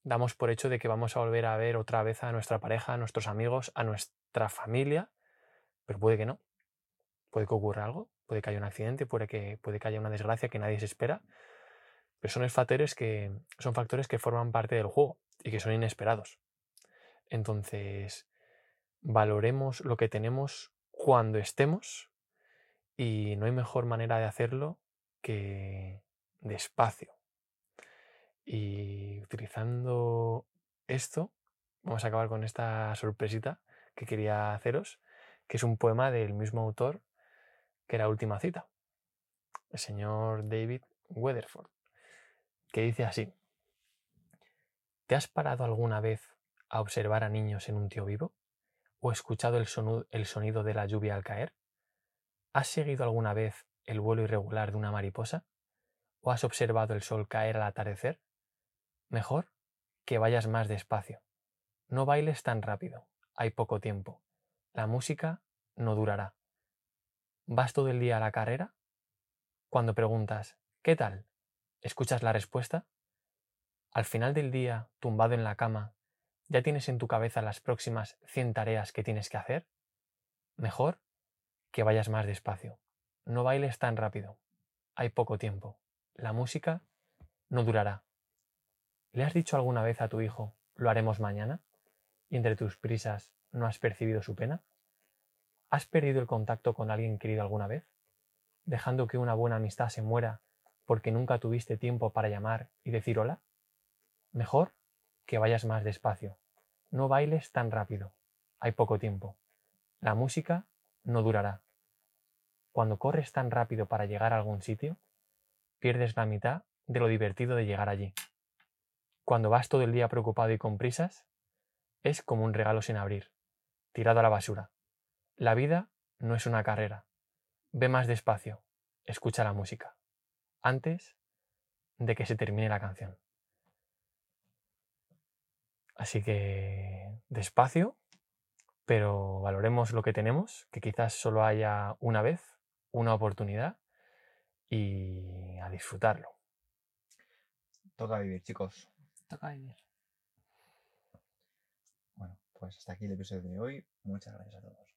Damos por hecho de que vamos a volver a ver otra vez a nuestra pareja, a nuestros amigos, a nuestra familia, pero puede que no. Puede que ocurra algo, puede que haya un accidente, puede que, puede que haya una desgracia que nadie se espera, pero son factores que, son factores que forman parte del juego y que son inesperados. Entonces, valoremos lo que tenemos cuando estemos y no hay mejor manera de hacerlo que despacio. Y utilizando esto, vamos a acabar con esta sorpresita que quería haceros, que es un poema del mismo autor que la última cita, el señor David Weatherford, que dice así, ¿te has parado alguna vez a observar a niños en un tío vivo? ¿O escuchado el, el sonido de la lluvia al caer? ¿Has seguido alguna vez el vuelo irregular de una mariposa? ¿O has observado el sol caer al atardecer? Mejor que vayas más despacio. No bailes tan rápido. Hay poco tiempo. La música no durará. ¿Vas todo el día a la carrera? Cuando preguntas, ¿qué tal? ¿Escuchas la respuesta? Al final del día, tumbado en la cama, ¿Ya tienes en tu cabeza las próximas 100 tareas que tienes que hacer? Mejor que vayas más despacio. No bailes tan rápido. Hay poco tiempo. La música no durará. ¿Le has dicho alguna vez a tu hijo, lo haremos mañana? ¿Y entre tus prisas no has percibido su pena? ¿Has perdido el contacto con alguien querido alguna vez? ¿Dejando que una buena amistad se muera porque nunca tuviste tiempo para llamar y decir hola? Mejor que vayas más despacio. No bailes tan rápido. Hay poco tiempo. La música no durará. Cuando corres tan rápido para llegar a algún sitio, pierdes la mitad de lo divertido de llegar allí. Cuando vas todo el día preocupado y con prisas, es como un regalo sin abrir, tirado a la basura. La vida no es una carrera. Ve más despacio, escucha la música, antes de que se termine la canción. Así que despacio, pero valoremos lo que tenemos, que quizás solo haya una vez, una oportunidad, y a disfrutarlo. Toca vivir, chicos. Toca vivir. Bueno, pues hasta aquí el episodio de hoy. Muchas gracias a todos.